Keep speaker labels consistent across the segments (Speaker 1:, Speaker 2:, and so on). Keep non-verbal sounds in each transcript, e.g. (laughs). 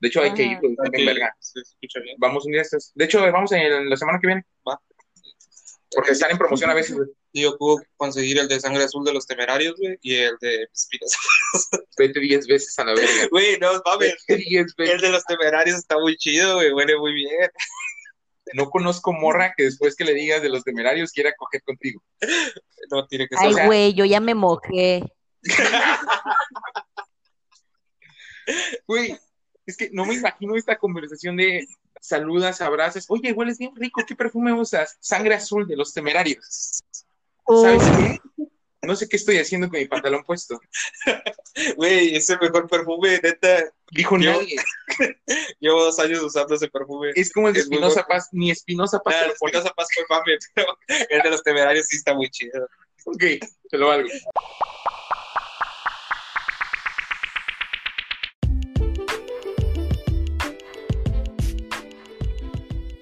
Speaker 1: De hecho, hay que ir,
Speaker 2: Ajá.
Speaker 1: en verga.
Speaker 3: Se escucha bien.
Speaker 1: Vamos un día estos. De hecho, vamos en la semana que viene.
Speaker 3: Va.
Speaker 1: Porque están en promoción a veces. güey.
Speaker 3: Y Yo puedo conseguir el de sangre azul de los temerarios, güey, y el de Espinosa. (laughs)
Speaker 1: Vete 10 veces a la verga. (laughs)
Speaker 3: Güey, no mames.
Speaker 1: Vete 10 veces.
Speaker 3: El de los temerarios está muy chido, güey, huele muy bien.
Speaker 1: No conozco morra que después que le digas de los temerarios quiera coger contigo.
Speaker 3: No tiene que ser.
Speaker 2: Ay,
Speaker 1: sea-
Speaker 2: güey, yo ya me mojé. (laughs)
Speaker 1: Güey, es que no me imagino esta conversación de saludas, abrazas. Oye, hueles bien rico, ¿qué perfume usas? Sangre azul de los temerarios. ¿Sabes qué? No sé qué estoy haciendo con mi pantalón puesto.
Speaker 3: Güey, es el mejor perfume, neta.
Speaker 1: Dijo
Speaker 3: Yo-
Speaker 1: nadie. (laughs)
Speaker 3: Llevo dos años usando ese perfume.
Speaker 1: Es como el de
Speaker 3: Es
Speaker 1: Espinosa. Paz, ni Espinosa Paz
Speaker 3: Ah,
Speaker 1: pone.
Speaker 3: Espinosa Paz fue mame, (laughs) pero el de los temerarios sí está muy chido.
Speaker 1: Ok, te lo valgo.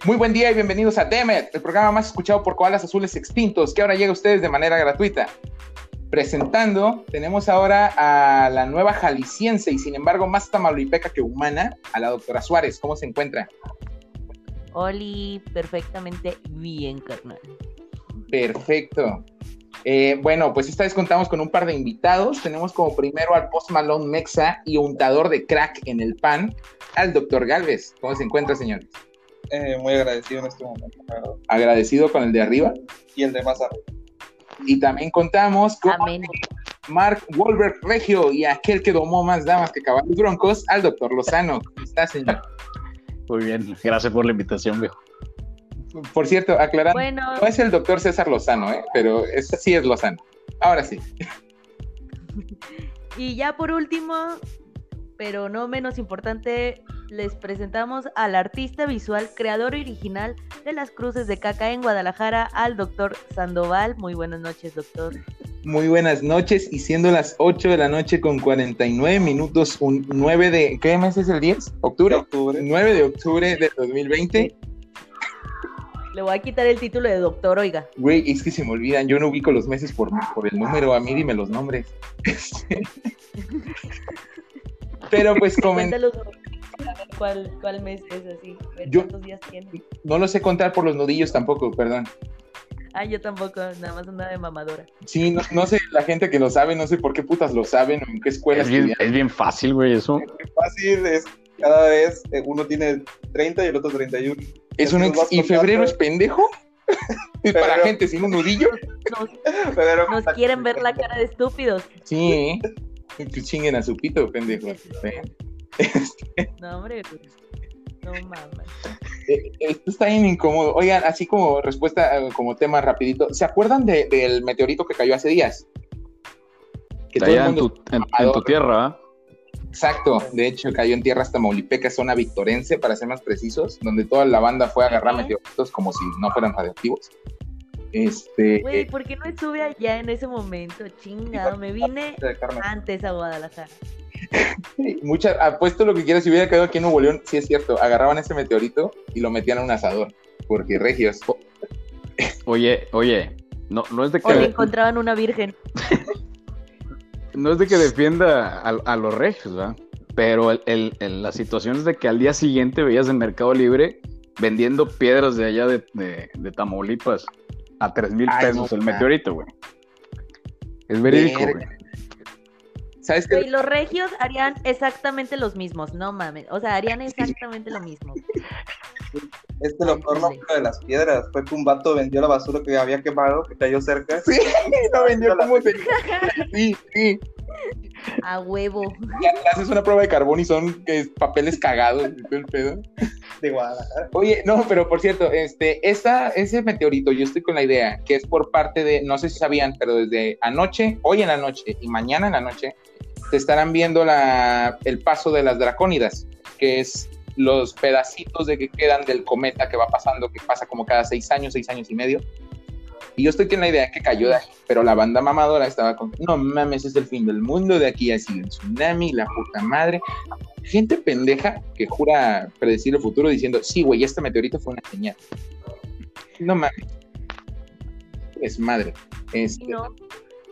Speaker 1: Muy buen día y bienvenidos a Demet, el programa más escuchado por koalas azules extintos, que ahora llega a ustedes de manera gratuita. Presentando, tenemos ahora a la nueva jalisciense y sin embargo más tamaulipeca que humana, a la doctora Suárez. ¿Cómo se encuentra?
Speaker 2: Oli, perfectamente bien, carnal.
Speaker 1: Perfecto. Eh, bueno, pues esta vez contamos con un par de invitados. Tenemos como primero al Post Malone Mexa y untador de crack en el pan, al doctor Galvez. ¿Cómo se encuentra, señor?
Speaker 3: Eh, muy agradecido en este momento, verdad.
Speaker 1: Agradecido con el de arriba.
Speaker 3: Y el de más arriba.
Speaker 1: Y también contamos con
Speaker 2: Amén.
Speaker 1: Mark Wolberg Regio y aquel que domó más damas que caballos broncos, al doctor Lozano. ¿Cómo está, señor?
Speaker 4: Muy bien, gracias por la invitación, viejo.
Speaker 1: Por cierto, aclarando,
Speaker 2: Bueno,
Speaker 1: no es el doctor César Lozano, ¿eh? pero este sí es Lozano. Ahora sí.
Speaker 2: y ya por último, pero no menos importante, les presentamos al artista visual, creador original de las cruces de caca en Guadalajara, al doctor Sandoval. Muy buenas noches, doctor.
Speaker 1: Muy buenas noches y siendo las 8 de la noche con 49 minutos, un 9 de... ¿Qué mes es el 10? ¿Octubre?
Speaker 3: octubre.
Speaker 1: 9 de octubre de 2020.
Speaker 2: Le voy a quitar el título de doctor, oiga.
Speaker 1: Güey, es que se me olvidan, yo no ubico los meses por, por el número, a mí dime los nombres. (laughs) (laughs) Pero pues comen,
Speaker 2: Cuéntalos a ver cuál, cuál mes es así. a ver
Speaker 1: Yo-
Speaker 2: ¿Cuántos días tiene?
Speaker 1: no lo sé contar por los nudillos tampoco, perdón.
Speaker 2: Ah, yo tampoco, nada más andaba de mamadora.
Speaker 1: Sí, no, no sé, la gente que lo sabe, no sé por qué putas lo saben o en qué escuela
Speaker 4: Es bien, es bien fácil, güey, eso.
Speaker 3: Fácil es cada vez eh, uno tiene 30 y el otro 31.
Speaker 1: ¿Es un ex- ¿Y febrero es pendejo? (laughs) ¿Es para gente sin un nudillo?
Speaker 2: Nos,
Speaker 3: Pero
Speaker 2: nos quieren ver la cara de estúpidos.
Speaker 1: Sí, ¿eh? Que chinguen a su pito, pendejo.
Speaker 2: No, hombre, pues, no mames.
Speaker 1: Eh, Esto está bien incómodo. Oigan, así como respuesta, eh, como tema rapidito, ¿se acuerdan de- del meteorito que cayó hace días? Que todo el
Speaker 4: en
Speaker 1: mundo-
Speaker 4: tu, en, en tu tierra, ¿ah?
Speaker 1: Exacto, de hecho cayó en tierras tamaulipecas, zona victorense, para ser más precisos, donde toda la banda fue a agarrar meteoritos como si no fueran radioactivos. Este,
Speaker 2: Güey,
Speaker 1: eh,
Speaker 2: ¿por qué no estuve allá en ese momento? Chingado, me vine antes a Guadalajara. (laughs)
Speaker 1: mucha, apuesto lo que quieras, si hubiera quedado aquí en Nuevo León, sí es cierto, agarraban ese meteorito y lo metían a un asador, porque regios.
Speaker 4: Oye, oye, no, no es de
Speaker 2: O le
Speaker 4: que,
Speaker 2: encontraban una virgen. (laughs)
Speaker 4: no es de que defienda a, a los regios, ¿verdad? Pero el, el- el- la situación es de que al día siguiente veías en Mercado Libre vendiendo piedras de allá de, de- de Tamaulipas a tres mil
Speaker 1: Ay,
Speaker 4: pesos
Speaker 1: no,
Speaker 4: el meteorito, güey. Es verídico, güey.
Speaker 1: ¿Sabes qué?
Speaker 2: Güey, los regios harían exactamente los mismos, no mames. O sea, harían exactamente lo mismo.
Speaker 3: Es que lo peor no fue de las piedras, fue que un vato vendió la basura que había quemado, que cayó cerca.
Speaker 1: Sí, (laughs) (laughs) lo vendió como se... Sí, sí. (laughs)
Speaker 2: A huevo.
Speaker 1: Ya le haces una prueba de carbón y son eh, papeles cagados y todo el pedo.
Speaker 3: de Guadalajara.
Speaker 1: Oye, no, pero por cierto, este, ese meteorito, yo estoy con la idea que es por parte de, no sé si sabían, pero desde anoche, hoy en la noche y mañana en la noche, se estarán viendo la, el paso de las dracónidas, que es los pedacitos de que quedan del cometa que va pasando, que pasa como cada seis años, seis años y medio. Y yo estoy con la idea que cayó de ahí, pero la banda mamadora estaba con, no mames, es el fin del mundo, de aquí ha sido el tsunami, la puta madre. Gente pendeja que jura predecir el futuro diciendo, sí, güey, este meteorito fue una señal. No mames. Es madre. Es,
Speaker 2: Y no,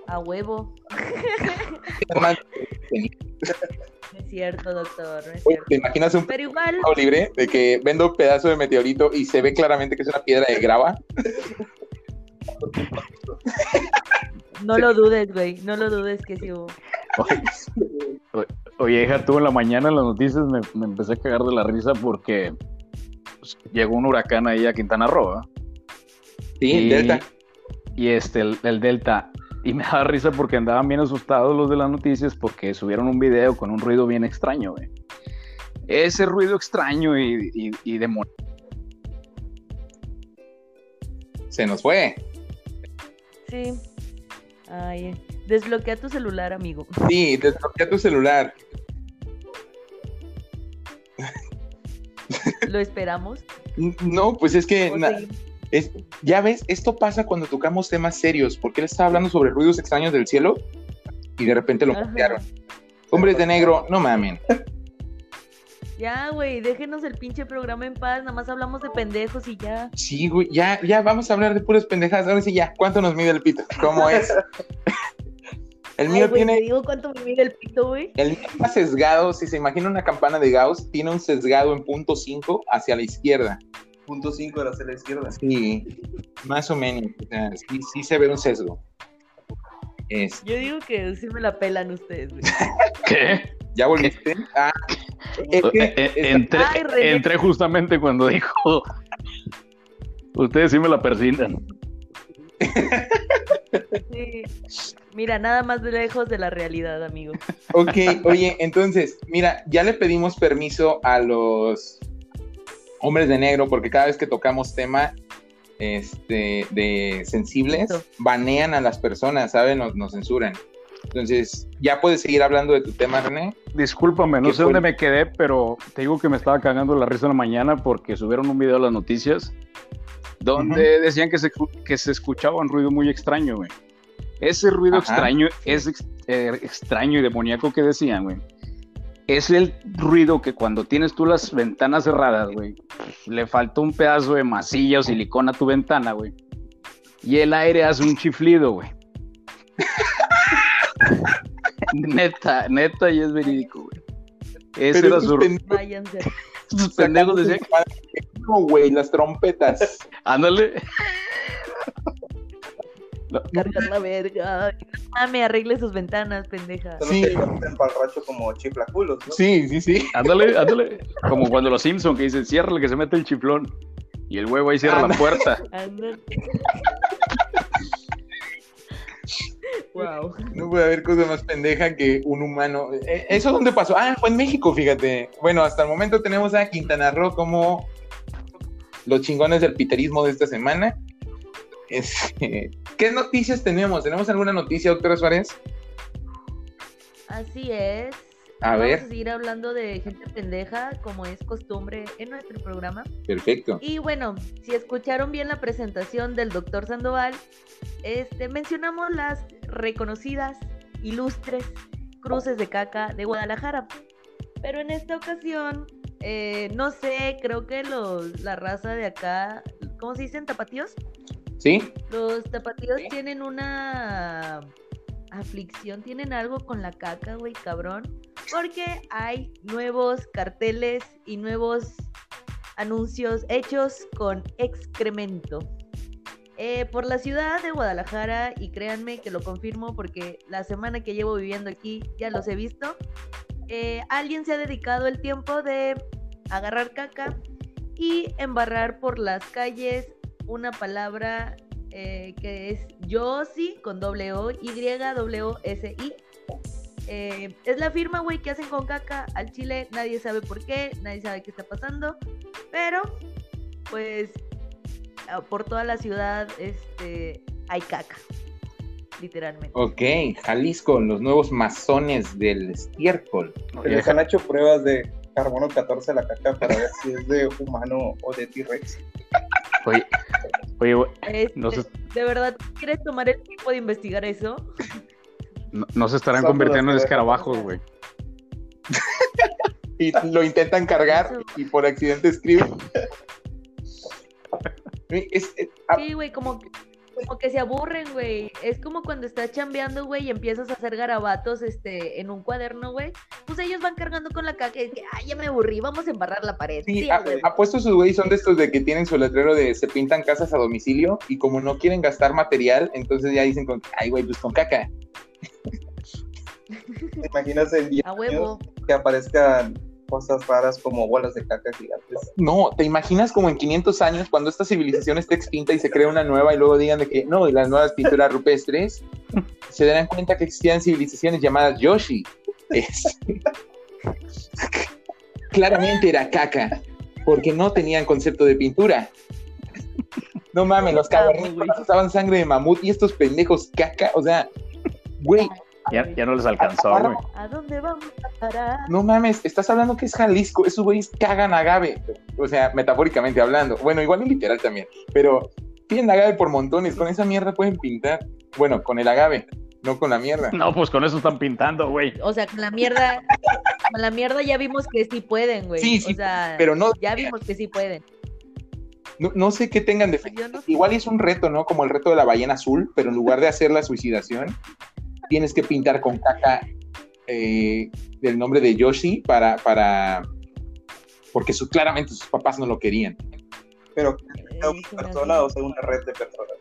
Speaker 2: a huevo. (laughs)
Speaker 1: madre.
Speaker 2: cierto, doctor. No es
Speaker 1: Oye,
Speaker 2: cierto.
Speaker 1: ¿Te imaginas un
Speaker 2: Pero igual,
Speaker 1: libre de que vendo un pedazo de meteorito y se ve claramente que es una piedra de grava?
Speaker 2: No lo dudes, güey. No lo dudes que sí hubo.
Speaker 4: Oye, hija, tú en la mañana en las noticias me, me empecé a cagar de la risa porque pues, llegó un huracán ahí a Quintana Roo, ¿ah?
Speaker 1: Sí,
Speaker 4: y,
Speaker 1: Delta.
Speaker 4: Y este, el, el Delta. Y me daba risa porque andaban bien asustados los de las noticias porque subieron un video con un ruido bien extraño, güey. Ese ruido extraño y, y,
Speaker 1: Se nos fue.
Speaker 2: Sí. Ay, desbloquea tu celular, amigo.
Speaker 1: Sí, desbloquea tu celular.
Speaker 2: Lo esperamos.
Speaker 1: No, pues es que es, ya ves, esto pasa cuando tocamos temas serios, porque él estaba hablando sobre ruidos extraños del cielo y de repente lo cambiaron. Hombres de negro, no mamen.
Speaker 2: Ya, güey, déjenos el pinche programa en paz. Nada más hablamos de pendejos y ya.
Speaker 1: Sí, güey, ya, ya vamos a hablar de puras pendejadas. Ahora sí, ya, ¿cuánto nos mide el pito? ¿Cómo es? (laughs) El
Speaker 2: Ay,
Speaker 1: mío
Speaker 2: güey,
Speaker 1: tiene,
Speaker 2: Te digo cuánto me mide el pito, güey.
Speaker 1: el mío está sesgado, si se imagina una campana de Gauss, tiene un sesgado en punto 5 hacia la izquierda.
Speaker 3: Punto 5 era hacia la izquierda.
Speaker 1: Sí, más o menos. O sea, sí, sí se ve un sesgo. Es,
Speaker 2: Yo digo que sí me la pelan ustedes, güey. (laughs)
Speaker 4: ¿Qué?
Speaker 1: ¿Ya volviste? (laughs) Ah, es que
Speaker 4: Eh, eh,
Speaker 1: está-
Speaker 4: entré,
Speaker 2: Ay, René.
Speaker 4: entré justamente cuando dijo. Ustedes sí me la persignan.
Speaker 2: Sí. Mira, nada más de lejos de la realidad, amigo.
Speaker 1: Ok, oye, entonces, mira, ya le pedimos permiso a los hombres de negro porque cada vez que tocamos tema este, de sensibles, banean a las personas, ¿saben? Nos, nos censuran. Entonces, ya puedes seguir hablando de tu tema, René.
Speaker 4: Discúlpame, no
Speaker 1: ¿Qué
Speaker 4: sé dónde me quedé, pero te digo que me estaba cagando la risa en la mañana porque subieron un video a las noticias donde decían que se, que se escuchaba un ruido muy extraño, güey. Ese ruido
Speaker 1: Ajá.
Speaker 4: extraño, es ex- eh, extraño y demoníaco que decían, güey. Es el ruido que cuando tienes tú las ventanas cerradas, güey, pues, le falta un pedazo de masilla o silicona a tu ventana, güey. Y el aire hace un chiflido, güey. (laughs) neta, neta, y es verídico, güey. Ese
Speaker 1: Pero
Speaker 4: era su...
Speaker 2: Váyanse.
Speaker 4: Estos pendejos decían,
Speaker 1: No, güey, las trompetas.
Speaker 4: ándale. (laughs)
Speaker 2: Cargar la verga. Ah, me arregle sus ventanas, pendeja.
Speaker 3: Solo
Speaker 1: Sí.
Speaker 3: que en palracho como chiflaculos, ¿no?
Speaker 1: Sí, sí, sí.
Speaker 4: Ándale, ándale. Como cuando los Simpson que dicen, cierra que se mete el chiflón. Y el huevo ahí cierra la
Speaker 1: Ándale.
Speaker 4: puerta.
Speaker 2: Anda. (laughs) wow.
Speaker 1: No puede haber cosa más pendeja que un humano. Eh, ¿Eso dónde pasó? Ah, fue en México, fíjate. Bueno, hasta el momento tenemos a Quintana Roo como los chingones del piterismo de esta semana. Este, ¿Qué noticias tenemos? ¿Tenemos alguna noticia, doctora Suárez?
Speaker 2: Así es.
Speaker 1: A
Speaker 2: Vamos
Speaker 1: ver.
Speaker 2: a seguir hablando de gente pendeja, como es costumbre en nuestro programa.
Speaker 1: Perfecto.
Speaker 2: Y bueno, si escucharon bien la presentación del doctor Sandoval, este, mencionamos las reconocidas, ilustres cruces de caca de Guadalajara. Pero en esta ocasión, eh, no sé, creo que los, la raza de acá, ¿cómo se dicen? ¿Tapatíos?
Speaker 1: ¿Sí?
Speaker 2: Los tapatíos
Speaker 1: Sí.
Speaker 2: tienen una aflicción, tienen algo con la caca, güey, cabrón. Porque hay nuevos carteles y nuevos anuncios hechos con excremento. Eh, por la ciudad de Guadalajara, y créanme que lo confirmo porque la semana que llevo viviendo aquí ya los he visto, eh, alguien se ha dedicado el tiempo de agarrar caca y embarrar por las calles una palabra eh, que es Yossi con doble O, Y W S I. Eh, es la firma, güey, que hacen con caca al chile. Nadie sabe por qué, nadie sabe qué está pasando. Pero, pues, por toda la ciudad este, hay caca. Literalmente.
Speaker 1: Ok, Jalisco, los nuevos masones del estiércol.
Speaker 3: Se les han hecho pruebas de carbono 14 a la caca para ver si es de humano o de T-Rex. (laughs)
Speaker 4: Oye, oye,
Speaker 2: Este,
Speaker 4: no se,
Speaker 2: ¿De verdad quieres tomar el tiempo de investigar eso?
Speaker 4: no, no se estarán
Speaker 3: Son
Speaker 4: convirtiendo en escarabajos, güey. (laughs)
Speaker 1: Y lo intentan cargar y por accidente escriben. (laughs) Es- es- ah,
Speaker 2: Sí, güey, como que como que se aburren, güey. Es como cuando estás chambeando, güey, y empiezas a hacer garabatos este, en un cuaderno, güey. Pues ellos van cargando con la caca y que, ay, ya me aburrí, vamos a embarrar la pared.
Speaker 1: Sí,
Speaker 2: Sí,
Speaker 1: a-
Speaker 2: güey.
Speaker 1: apuesto sus güeyes son de estos de que tienen su letrero de se pintan casas a domicilio y como no quieren gastar material, entonces ya dicen con, ay, güey, pues con caca.
Speaker 3: ¿Te imaginas en 10
Speaker 2: A huevo.
Speaker 3: que aparezcan cosas raras como bolas de caca gigantes?
Speaker 1: No, ¿te imaginas como en 500 años cuando esta civilización esté extinta y se crea una nueva y luego digan de que no, y las nuevas pinturas rupestres, (laughs) se darán cuenta que existían civilizaciones llamadas Yoshi. Es- Claramente era caca, porque no tenían concepto de pintura. No mames, los cavernícolas usaban sangre de mamut y estos pendejos caca, o sea, güey,
Speaker 4: Ya, ya no les alcanzó, güey.
Speaker 2: ¿A dónde vamos a parar?
Speaker 1: no mames, estás hablando que es Jalisco, esos güeyes cagan agave, o sea, metafóricamente hablando, bueno, igual en literal también, pero tienen agave por montones, con esa mierda pueden pintar, bueno, con el agave, no con la mierda.
Speaker 4: No, pues con eso están pintando, güey.
Speaker 2: O sea, con la mierda, con la mierda ya vimos que sí pueden, güey.
Speaker 1: Sí, sí,
Speaker 2: o sea,
Speaker 1: Pero no,
Speaker 2: ya vimos que sí pueden.
Speaker 1: no, no sé qué tengan de
Speaker 2: no sé.
Speaker 1: Igual es un reto, ¿no? Como el reto de la ballena azul, pero en lugar de hacer la suicidación, tienes que pintar con caca eh, el nombre de Yoshi para, para, porque su, claramente sus papás no lo querían.
Speaker 3: Pero persona o sea una red de personas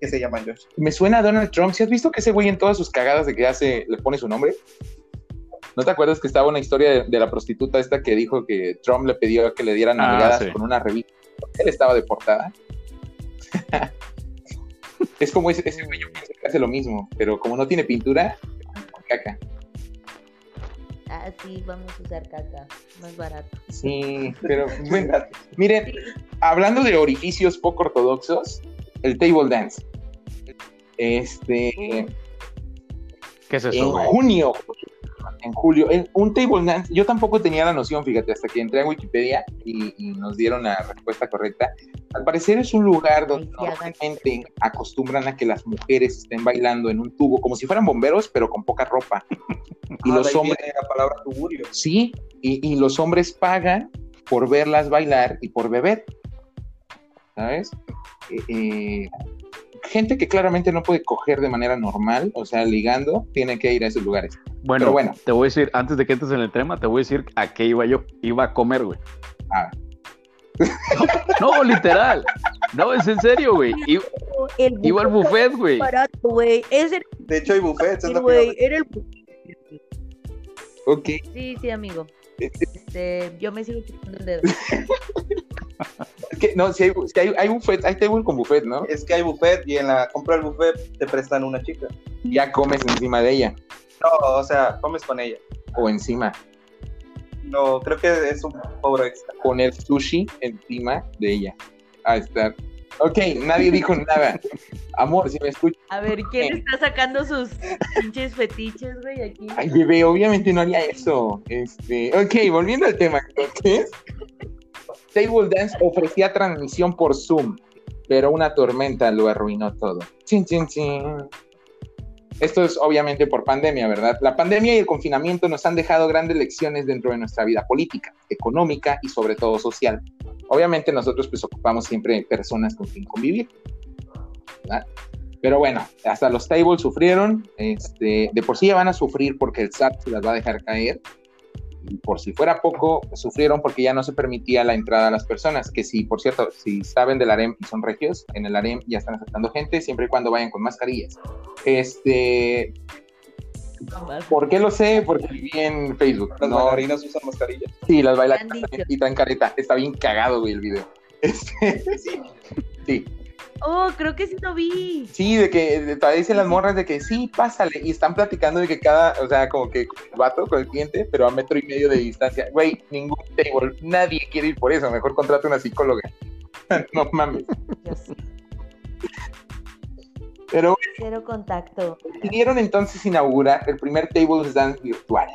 Speaker 3: que se llaman Yoshi.
Speaker 1: Me suena a Donald Trump. ¿Si has visto que ese güey en todas sus cagadas de que hace, le pone su nombre? ¿No te acuerdas que estaba una historia de, de la prostituta esta que dijo que Trump le pidió que le dieran
Speaker 4: Ah, sí.
Speaker 1: con una revista? Él estaba deportada. (laughs) es como ese, ese güey, yo pienso que hace lo mismo, pero como no tiene pintura, caca.
Speaker 2: Ah, sí, vamos a usar caca. Más barato.
Speaker 1: Sí, pero bueno, miren, hablando de orificios poco ortodoxos, el table dance. Este,
Speaker 4: ¿Qué es
Speaker 1: en
Speaker 4: eso, güey?
Speaker 1: junio, en julio, en un table dance, yo tampoco tenía la noción, fíjate, hasta que entré a Wikipedia y, y nos dieron la respuesta correcta. Al parecer es un lugar donde
Speaker 2: sí,
Speaker 1: normalmente acostumbran a que las mujeres estén bailando en un tubo, como si fueran bomberos, pero con poca ropa. (laughs) Y
Speaker 3: Ah,
Speaker 1: los hombres,
Speaker 3: la palabra tuburio.
Speaker 1: sí, y, y los hombres pagan por verlas bailar y por beber. ¿Sabes? Eh, eh, gente que claramente no puede coger de manera normal, o sea, ligando, tiene que ir a esos lugares.
Speaker 4: Bueno,
Speaker 1: Pero bueno.
Speaker 4: te voy a decir, antes de que entres en el tema, te voy a decir a qué iba yo. Iba a comer, güey.
Speaker 1: Ah.
Speaker 4: No, literal. No, es en serio, güey. Iba, al buffet, güey.
Speaker 2: barato, güey. Ese
Speaker 3: De hecho, hay buffets.
Speaker 2: güey.
Speaker 3: iba a
Speaker 2: Era el.
Speaker 1: Ok.
Speaker 2: Sí, sí, amigo. (laughs) Este, yo me sigo chupando el dedo. (laughs)
Speaker 1: Es que, no, si hay, si hay, hay buffet, hay table con buffet, ¿no?
Speaker 3: Es que hay buffet y en la compra del buffet te prestan una chica.
Speaker 1: Ya comes encima de ella
Speaker 3: No, o sea, comes con ella.
Speaker 1: o encima.
Speaker 3: No, creo que es un cobro extra.
Speaker 1: Poner sushi encima de ella. A estar. Ok, nadie dijo nada. Amor, si me escuchas.
Speaker 2: A ver, ¿quién está sacando sus pinches fetiches, güey, aquí?
Speaker 1: Ay, bebé, obviamente no haría eso. Este, ok, volviendo al tema, entonces. Table Dance ofrecía transmisión por Zoom, pero una tormenta lo arruinó todo. Chin, chin, chin. Esto es obviamente por pandemia, ¿verdad? La pandemia y el confinamiento nos han dejado grandes lecciones dentro de nuestra vida política, económica y sobre todo social. Obviamente nosotros pues ocupamos siempre personas con quien convivir. Pero bueno, hasta los tables sufrieron, este, de por sí ya van a sufrir porque el SAT se las va a dejar caer. Y por si fuera poco, sufrieron porque ya no se permitía la entrada a las personas. Que si, por cierto, si saben del AREM y son regios, en el AREM ya están aceptando gente siempre y cuando vayan con mascarillas. Este, ¿por qué lo sé? Porque viví en Facebook.
Speaker 3: Las
Speaker 1: No,
Speaker 3: bailarinas usan mascarillas.
Speaker 1: sí, las bailarinas y traen careta. Está bien cagado, güey, el video. (laughs) Este, sí, sí.
Speaker 2: Oh, creo que sí lo vi.
Speaker 1: Sí, de que de- todavía dicen las morras de que sí, pásale. Y están platicando de que cada, o sea, como que el vato con el cliente, pero a metro y medio de distancia. Güey, ningún table, nadie quiere ir por eso. Mejor contrata una psicóloga. (laughs) no mames.
Speaker 2: Yo sí.
Speaker 1: Pero
Speaker 2: Cero contacto.
Speaker 1: decidieron entonces inaugurar el primer Tables Dance virtual.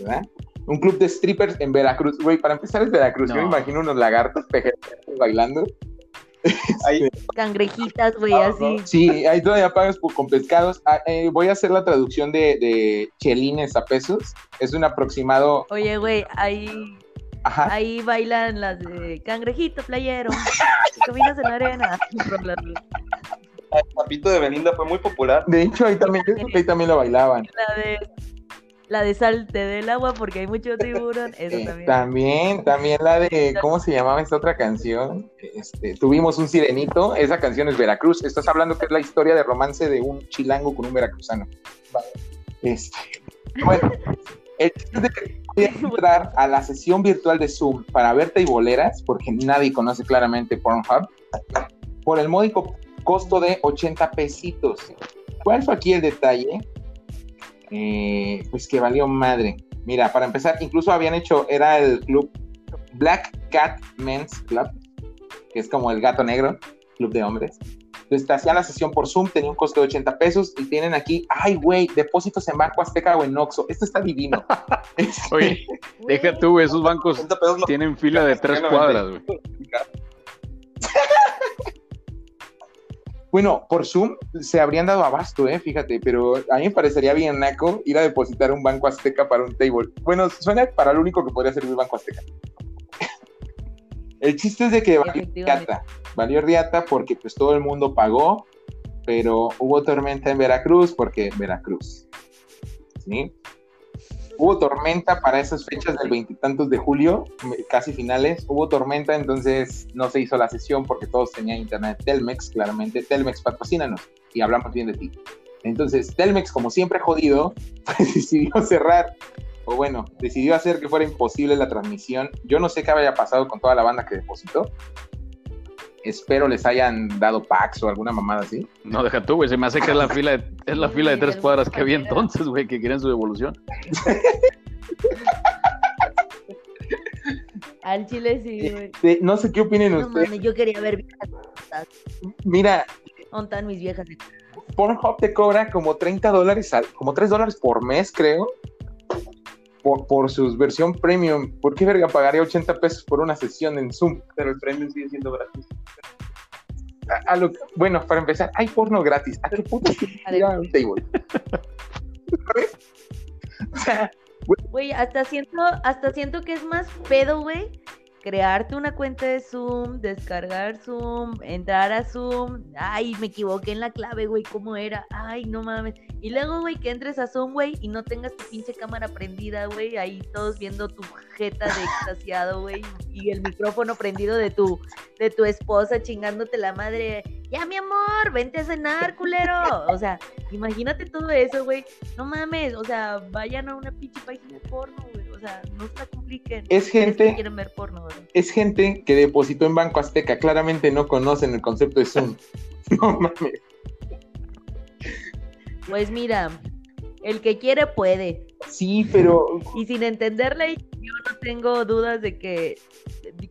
Speaker 1: ¿Verdad? Un club de strippers en Veracruz. Güey, para empezar es Veracruz. Yo me imagino unos lagartos pejeros bailando. (laughs)
Speaker 3: Ahí,
Speaker 2: Cangrejitas, güey,
Speaker 3: Ah,
Speaker 2: así.
Speaker 1: Sí, ahí todavía pagas por- con pescados. Ah, eh, voy a hacer la traducción de, de chelines a pesos. Es un aproximado.
Speaker 2: Oye, güey, ahí,
Speaker 1: Ajá.
Speaker 2: ahí bailan las de cangrejito playero. (laughs) Caminas en la arena.
Speaker 3: El papito de Belinda fue muy popular.
Speaker 1: De hecho, ahí también, yo creo que ahí también lo bailaban.
Speaker 2: La de, la de salte del agua porque hay mucho tiburón. (laughs) Eso también.
Speaker 1: también, también la de, ¿cómo se llamaba esta otra canción? Este, tuvimos un sirenito, esa canción es Veracruz. Estás hablando que es la historia de romance de un chilango con un veracruzano. Este, bueno, el chiste es de que (laughs) entrar a la sesión virtual de Zoom para ver teiboleras, porque nadie conoce claramente Pornhub, por el módico costo de 80 pesitos. ¿Cuál fue aquí el detalle? Eh, pues que valió madre. Mira, para empezar, incluso habían hecho, era el club Black Cat Men's Club, que es como el gato negro, club de hombres. Entonces te hacían la sesión por Zoom, tenía un costo de 80 pesos y tienen aquí, ay güey, depósitos en Banco Azteca o en Oxxo. Esto está divino. (laughs) Este,
Speaker 4: Oye, deja tú, esos bancos (laughs)
Speaker 3: 80 pesos lo-
Speaker 4: tienen fila de tres cuadras, güey. (laughs)
Speaker 1: Bueno, por Zoom se habrían dado abasto, eh, fíjate, pero a mí me parecería bien naco ir a depositar un Banco Azteca para un table. Bueno, suena para lo único que podría servir Banco Azteca. el chiste es de que valió riata, valió riata porque pues todo el mundo pagó, pero hubo tormenta en Veracruz porque Veracruz. ¿Sí? Hubo tormenta para esas fechas del veintitantos de julio, casi finales. Hubo tormenta, entonces no se hizo la sesión porque todos tenían internet. Telmex, claramente. Telmex, patrocínanos y hablamos bien de ti. Entonces, Telmex, como siempre jodido, (laughs) pues decidió cerrar, o bueno, decidió hacer que fuera imposible la transmisión. Yo no sé qué haya pasado con toda la banda que depositó. Espero les hayan dado packs o alguna mamada así.
Speaker 4: No, deja tú, güey. Se me hace que es la fila de, es la fila de tres cuadras que había entonces, güey, que querían su devolución. (laughs)
Speaker 2: Al chile sí, güey.
Speaker 1: Este, no sé qué opinen
Speaker 2: No
Speaker 1: ustedes.
Speaker 2: yo quería ver viejas.
Speaker 1: Mira,
Speaker 2: ¿Dónde están mis viejas?
Speaker 1: Pornhub te cobra como 30 dólares, al- como 3 dólares por mes, creo, por, por su versión premium. ¿Por qué verga pagaría 80 pesos por una sesión en Zoom?
Speaker 3: Pero el premio sigue siendo gratis.
Speaker 1: A- a lo- bueno, para empezar, hay porno gratis. ¿A qué puto ir a un table? ¿Sabes? O sea,
Speaker 2: Güey, hasta siento, hasta siento que es más pedo, güey. Crearte una cuenta de Zoom, descargar Zoom, entrar a Zoom. Ay, me equivoqué en la clave, güey, ¿cómo era? Ay, no mames. Y luego, güey, que entres a Zoom, güey, y no tengas tu pinche cámara prendida, güey, ahí todos viendo tu jeta de extasiado, güey, y el micrófono prendido de tu, de tu esposa chingándote la madre. Ya, mi amor, vente a cenar, culero. O sea, imagínate todo eso, güey. No mames, o sea, vayan a una pinche página de porno, güey. Sea, no se compliquen.
Speaker 1: Es gente-
Speaker 2: que quieren ver porno,
Speaker 1: es gente que depositó en Banco Azteca. Claramente no conocen el concepto de Zoom. (laughs) No mames.
Speaker 2: Pues mira, el que quiere puede.
Speaker 1: Sí, pero
Speaker 2: Y sin entenderle, yo no tengo dudas de que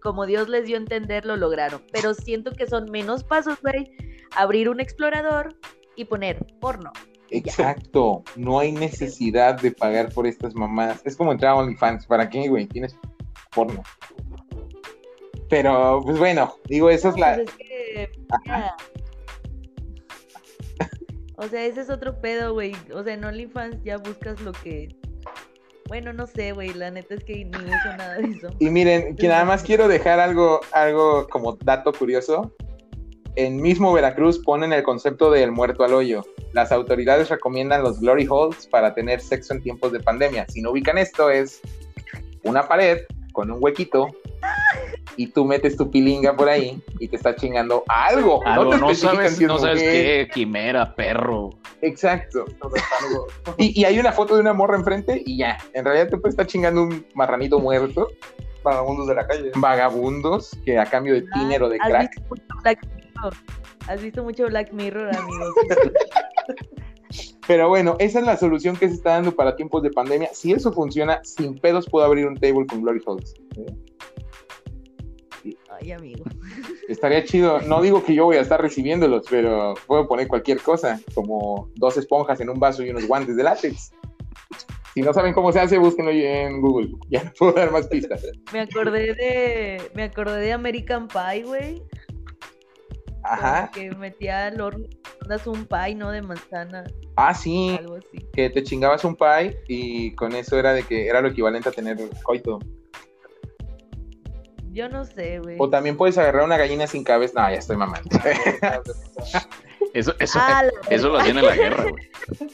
Speaker 2: como Dios les dio a entender, lo lograron. Pero siento que son menos pasos, güey. Abrir un explorador y poner porno.
Speaker 1: Exacto, no hay necesidad de pagar por estas mamadas. Es como entrar a OnlyFans, ¿para qué, güey? Tienes porno. Pero, pues bueno, digo, esa es la...
Speaker 2: Pues es que. O sea, ese es otro pedo, güey. O sea, en OnlyFans ya buscas lo que. Bueno, no sé, güey. La neta es que ni uso nada de eso.
Speaker 1: Y miren, que nada más quiero dejar algo, algo como dato curioso. En mismo Veracruz ponen el concepto del muerto al hoyo. Las autoridades recomiendan los glory holes para tener sexo en tiempos de pandemia. Si no ubican esto, es una pared con un huequito y tú metes tu pilinga por ahí y te estás chingando algo.
Speaker 4: Algo,
Speaker 1: te
Speaker 4: no, sabes,
Speaker 1: si
Speaker 4: no sabes qué, quimera, perro.
Speaker 1: Exacto. Y, y hay una foto de una morra enfrente y ya. En realidad te puede estar chingando un marranito muerto.
Speaker 3: Vagabundos de la calle.
Speaker 1: Vagabundos que a cambio de dinero de
Speaker 2: ¿Has
Speaker 1: crack.
Speaker 2: visto? ¿Has visto mucho Black Mirror, amigos?
Speaker 1: Pero bueno, esa es la solución que se está dando para tiempos de pandemia. Si eso funciona, sin pedos puedo abrir un table con Glory Holes.
Speaker 2: Ay, amigo.
Speaker 1: Estaría chido. No digo que yo voy a estar recibiéndolos, pero puedo poner cualquier cosa, como dos esponjas en un vaso y unos guantes de látex. Si no saben cómo se hace, búsquenlo en Google. Ya no puedo dar más pistas.
Speaker 2: Me acordé de. Me acordé de American Pie, güey.
Speaker 1: Ajá.
Speaker 2: Que metía al horno. Un pie, ¿no? De manzana.
Speaker 1: Ah, sí.
Speaker 2: Algo así.
Speaker 1: Que te chingabas un pie y con eso era de que era lo equivalente a tener coito.
Speaker 2: Yo no sé, güey.
Speaker 1: O también puedes agarrar una gallina sin cabeza. No, ya estoy mamando. (laughs)
Speaker 4: Eso, eso,
Speaker 2: Ah, la (laughs)
Speaker 4: eso lo hacían en la guerra, güey. (laughs)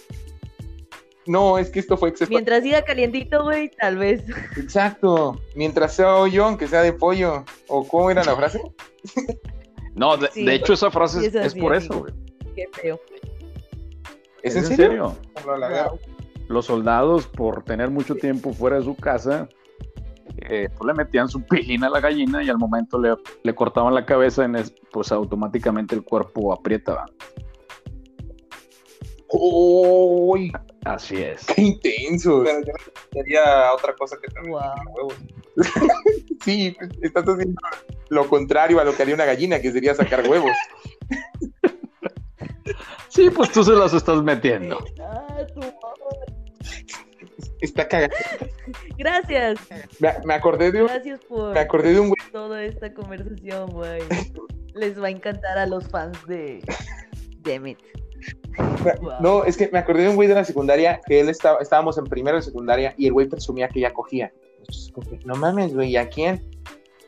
Speaker 1: No, es que esto fue exceso.
Speaker 2: Mientras siga calientito, güey, tal vez.
Speaker 1: Exacto. Mientras sea hoyo, que sea de pollo. ¿O cómo era la frase?
Speaker 4: No, de,
Speaker 2: Sí.
Speaker 4: de hecho esa frase es, por eso, güey.
Speaker 2: Qué feo.
Speaker 1: ¿Es en serio?
Speaker 4: Los soldados, por tener mucho tiempo fuera de su casa, eh, pues le metían su pilín a la gallina y al momento le, le cortaban la cabeza, en es- pues automáticamente el cuerpo aprieta.
Speaker 1: ¡Uy!
Speaker 4: Así es.
Speaker 1: ¡Qué intenso!
Speaker 3: Pero yo sería otra cosa que también
Speaker 2: Wow.
Speaker 3: huevos. (laughs)
Speaker 1: Sí, estás haciendo lo contrario a lo que haría una gallina, que sería sacar huevos.
Speaker 4: Sí, pues tú se las estás metiendo.
Speaker 2: Ah, tu madre.
Speaker 1: Está cagado.
Speaker 2: Gracias.
Speaker 1: Me, me acordé de un,
Speaker 2: Gracias por
Speaker 1: me acordé de un güey.
Speaker 2: toda esta conversación, güey. Les va a encantar a los fans de Demet.
Speaker 1: No, es que me acordé de un güey de la secundaria que él estaba, estábamos en primero de secundaria y el güey presumía que ya cogía. Entonces, no mames, güey, ¿y a quién?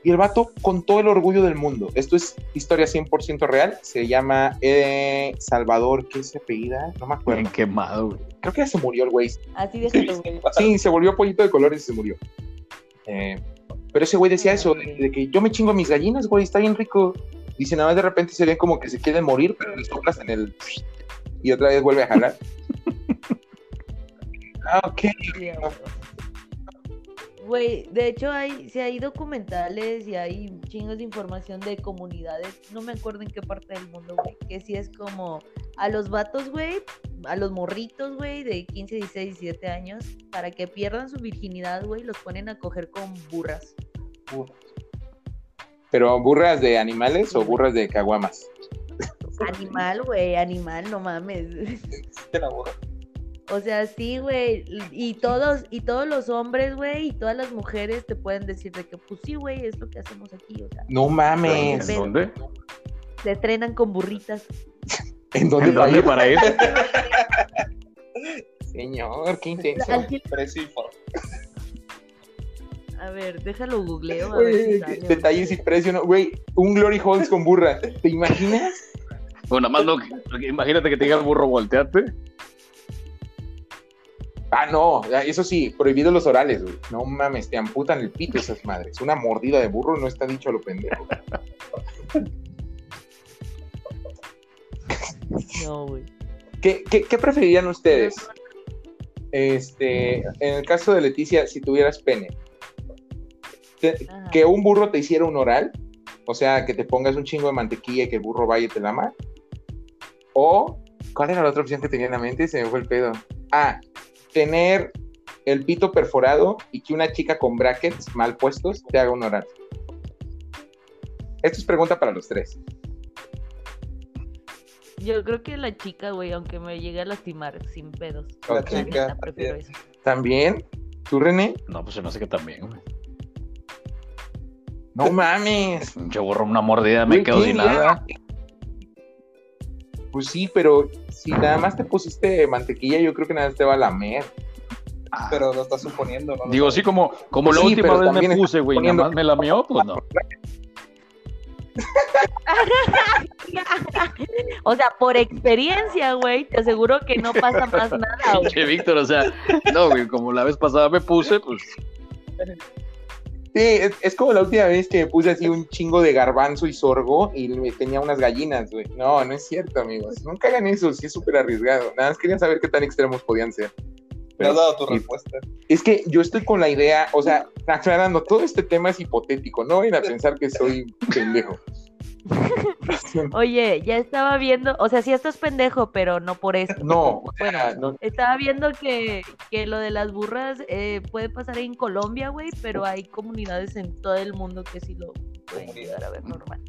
Speaker 1: Y el vato con todo el orgullo del mundo. Esto es historia 100% real. Se llama eh, Salvador, ¿qué se apellida? No me acuerdo.
Speaker 4: Bien quemado, güey.
Speaker 1: Creo que ya se murió el güey.
Speaker 2: Así güey.
Speaker 1: Sí, se volvió pollito de colores y se murió. Eh, pero ese güey decía eso, de, de que yo me chingo mis gallinas, güey, está bien rico. Dice, nada más de repente se ven como que se quieren morir, pero les soplas en el... Y otra vez vuelve a jalar. (laughs) ah, ok.
Speaker 2: Güey, de hecho hay, sí hay documentales y hay chingos de información de comunidades, no me acuerdo en qué parte del mundo, güey, que sí es como a los vatos, güey, a los morritos, güey, de 15, 16, 17 años, para que pierdan su virginidad, güey, los ponen a coger con burras.
Speaker 1: Pero burras de animales o burras de caguamas.
Speaker 2: Animal, güey, animal, no mames.
Speaker 3: La.
Speaker 2: O sea, sí, güey. Y todos, y todos los hombres, güey, y todas las mujeres te pueden decir de que, pues sí, güey, es lo que hacemos aquí. O sea,
Speaker 1: No
Speaker 4: ¿En
Speaker 1: mames.
Speaker 2: Pero-
Speaker 4: dónde?
Speaker 2: se estrenan con burritas. (laughs)
Speaker 1: ¿En dónde
Speaker 4: ¿En dónde
Speaker 1: para
Speaker 4: para (laughs) ir?
Speaker 1: Señor, qué intenso.
Speaker 3: Precio y.
Speaker 2: A ver, déjalo googleo. A ver si sale.
Speaker 1: Detalles y precio, ¿no? Güey, un Glory Holes con burra. ¿Te imaginas?
Speaker 4: Bueno, nada más no, imagínate que te diga el burro, volteate.
Speaker 1: Ah, no, eso sí, prohibido los orales, güey. No mames, te amputan el pito esas madres. Una mordida de burro no está dicho a lo pendejo.
Speaker 2: No, güey.
Speaker 1: ¿Qué, qué, qué preferirían ustedes? Este, en el caso de Leticia, si tuvieras pene, te- que un burro te hiciera un oral, o sea, que te pongas un chingo de mantequilla y que el burro vaya y te lama, o, ¿cuál era la otra opción que tenía en la mente? Se me fue el pedo. Ah, tener el pito perforado y que una chica con brackets mal puestos te haga un oral. Esto es pregunta para los tres.
Speaker 2: Yo creo que la chica, güey, aunque me llegue a lastimar sin pedos.
Speaker 1: La
Speaker 2: La
Speaker 3: chica,
Speaker 2: neta, prefiero
Speaker 3: así
Speaker 2: eso.
Speaker 1: ¿También? ¿Tú, René?
Speaker 4: No, pues se me hace que también, güey.
Speaker 1: No mames.
Speaker 4: Pinche burro, una mordida, me quedo
Speaker 1: ¿quién
Speaker 4: sin nada.
Speaker 1: Pues sí, pero si nada más te pusiste mantequilla, yo creo que nada más te va a lamer.
Speaker 3: Pero lo estás suponiendo, ¿no?
Speaker 4: Digo, sí, como, como la
Speaker 1: Sí,
Speaker 4: última vez me puse, güey, nada más me lamió, pues no. (laughs)
Speaker 2: O sea, por experiencia, güey, te aseguro que no pasa más (laughs) nada, güey.
Speaker 4: Pinche Víctor, o sea, no, güey, como la vez pasada me puse, pues
Speaker 1: Sí, es, es como la última vez que me puse así un chingo de garbanzo y sorgo y me tenía unas gallinas, güey. No, no es cierto, amigos. Nunca hagan eso, sí es súper arriesgado. Nada más quería saber qué tan extremos podían ser.
Speaker 3: Me has dado tu respuesta.
Speaker 1: Es que yo estoy con la idea, o sea, aclarando, todo este tema es hipotético, no vayan a (laughs) pensar que soy pendejo.
Speaker 2: Oye, ya estaba viendo, o sea, sí estás pendejo, pero no por eso.
Speaker 1: No,
Speaker 2: Bueno,
Speaker 1: no,
Speaker 2: estaba viendo que, que lo de las burras eh, puede pasar en Colombia, güey, pero hay comunidades en todo el mundo que sí lo pueden llegar a ver normal.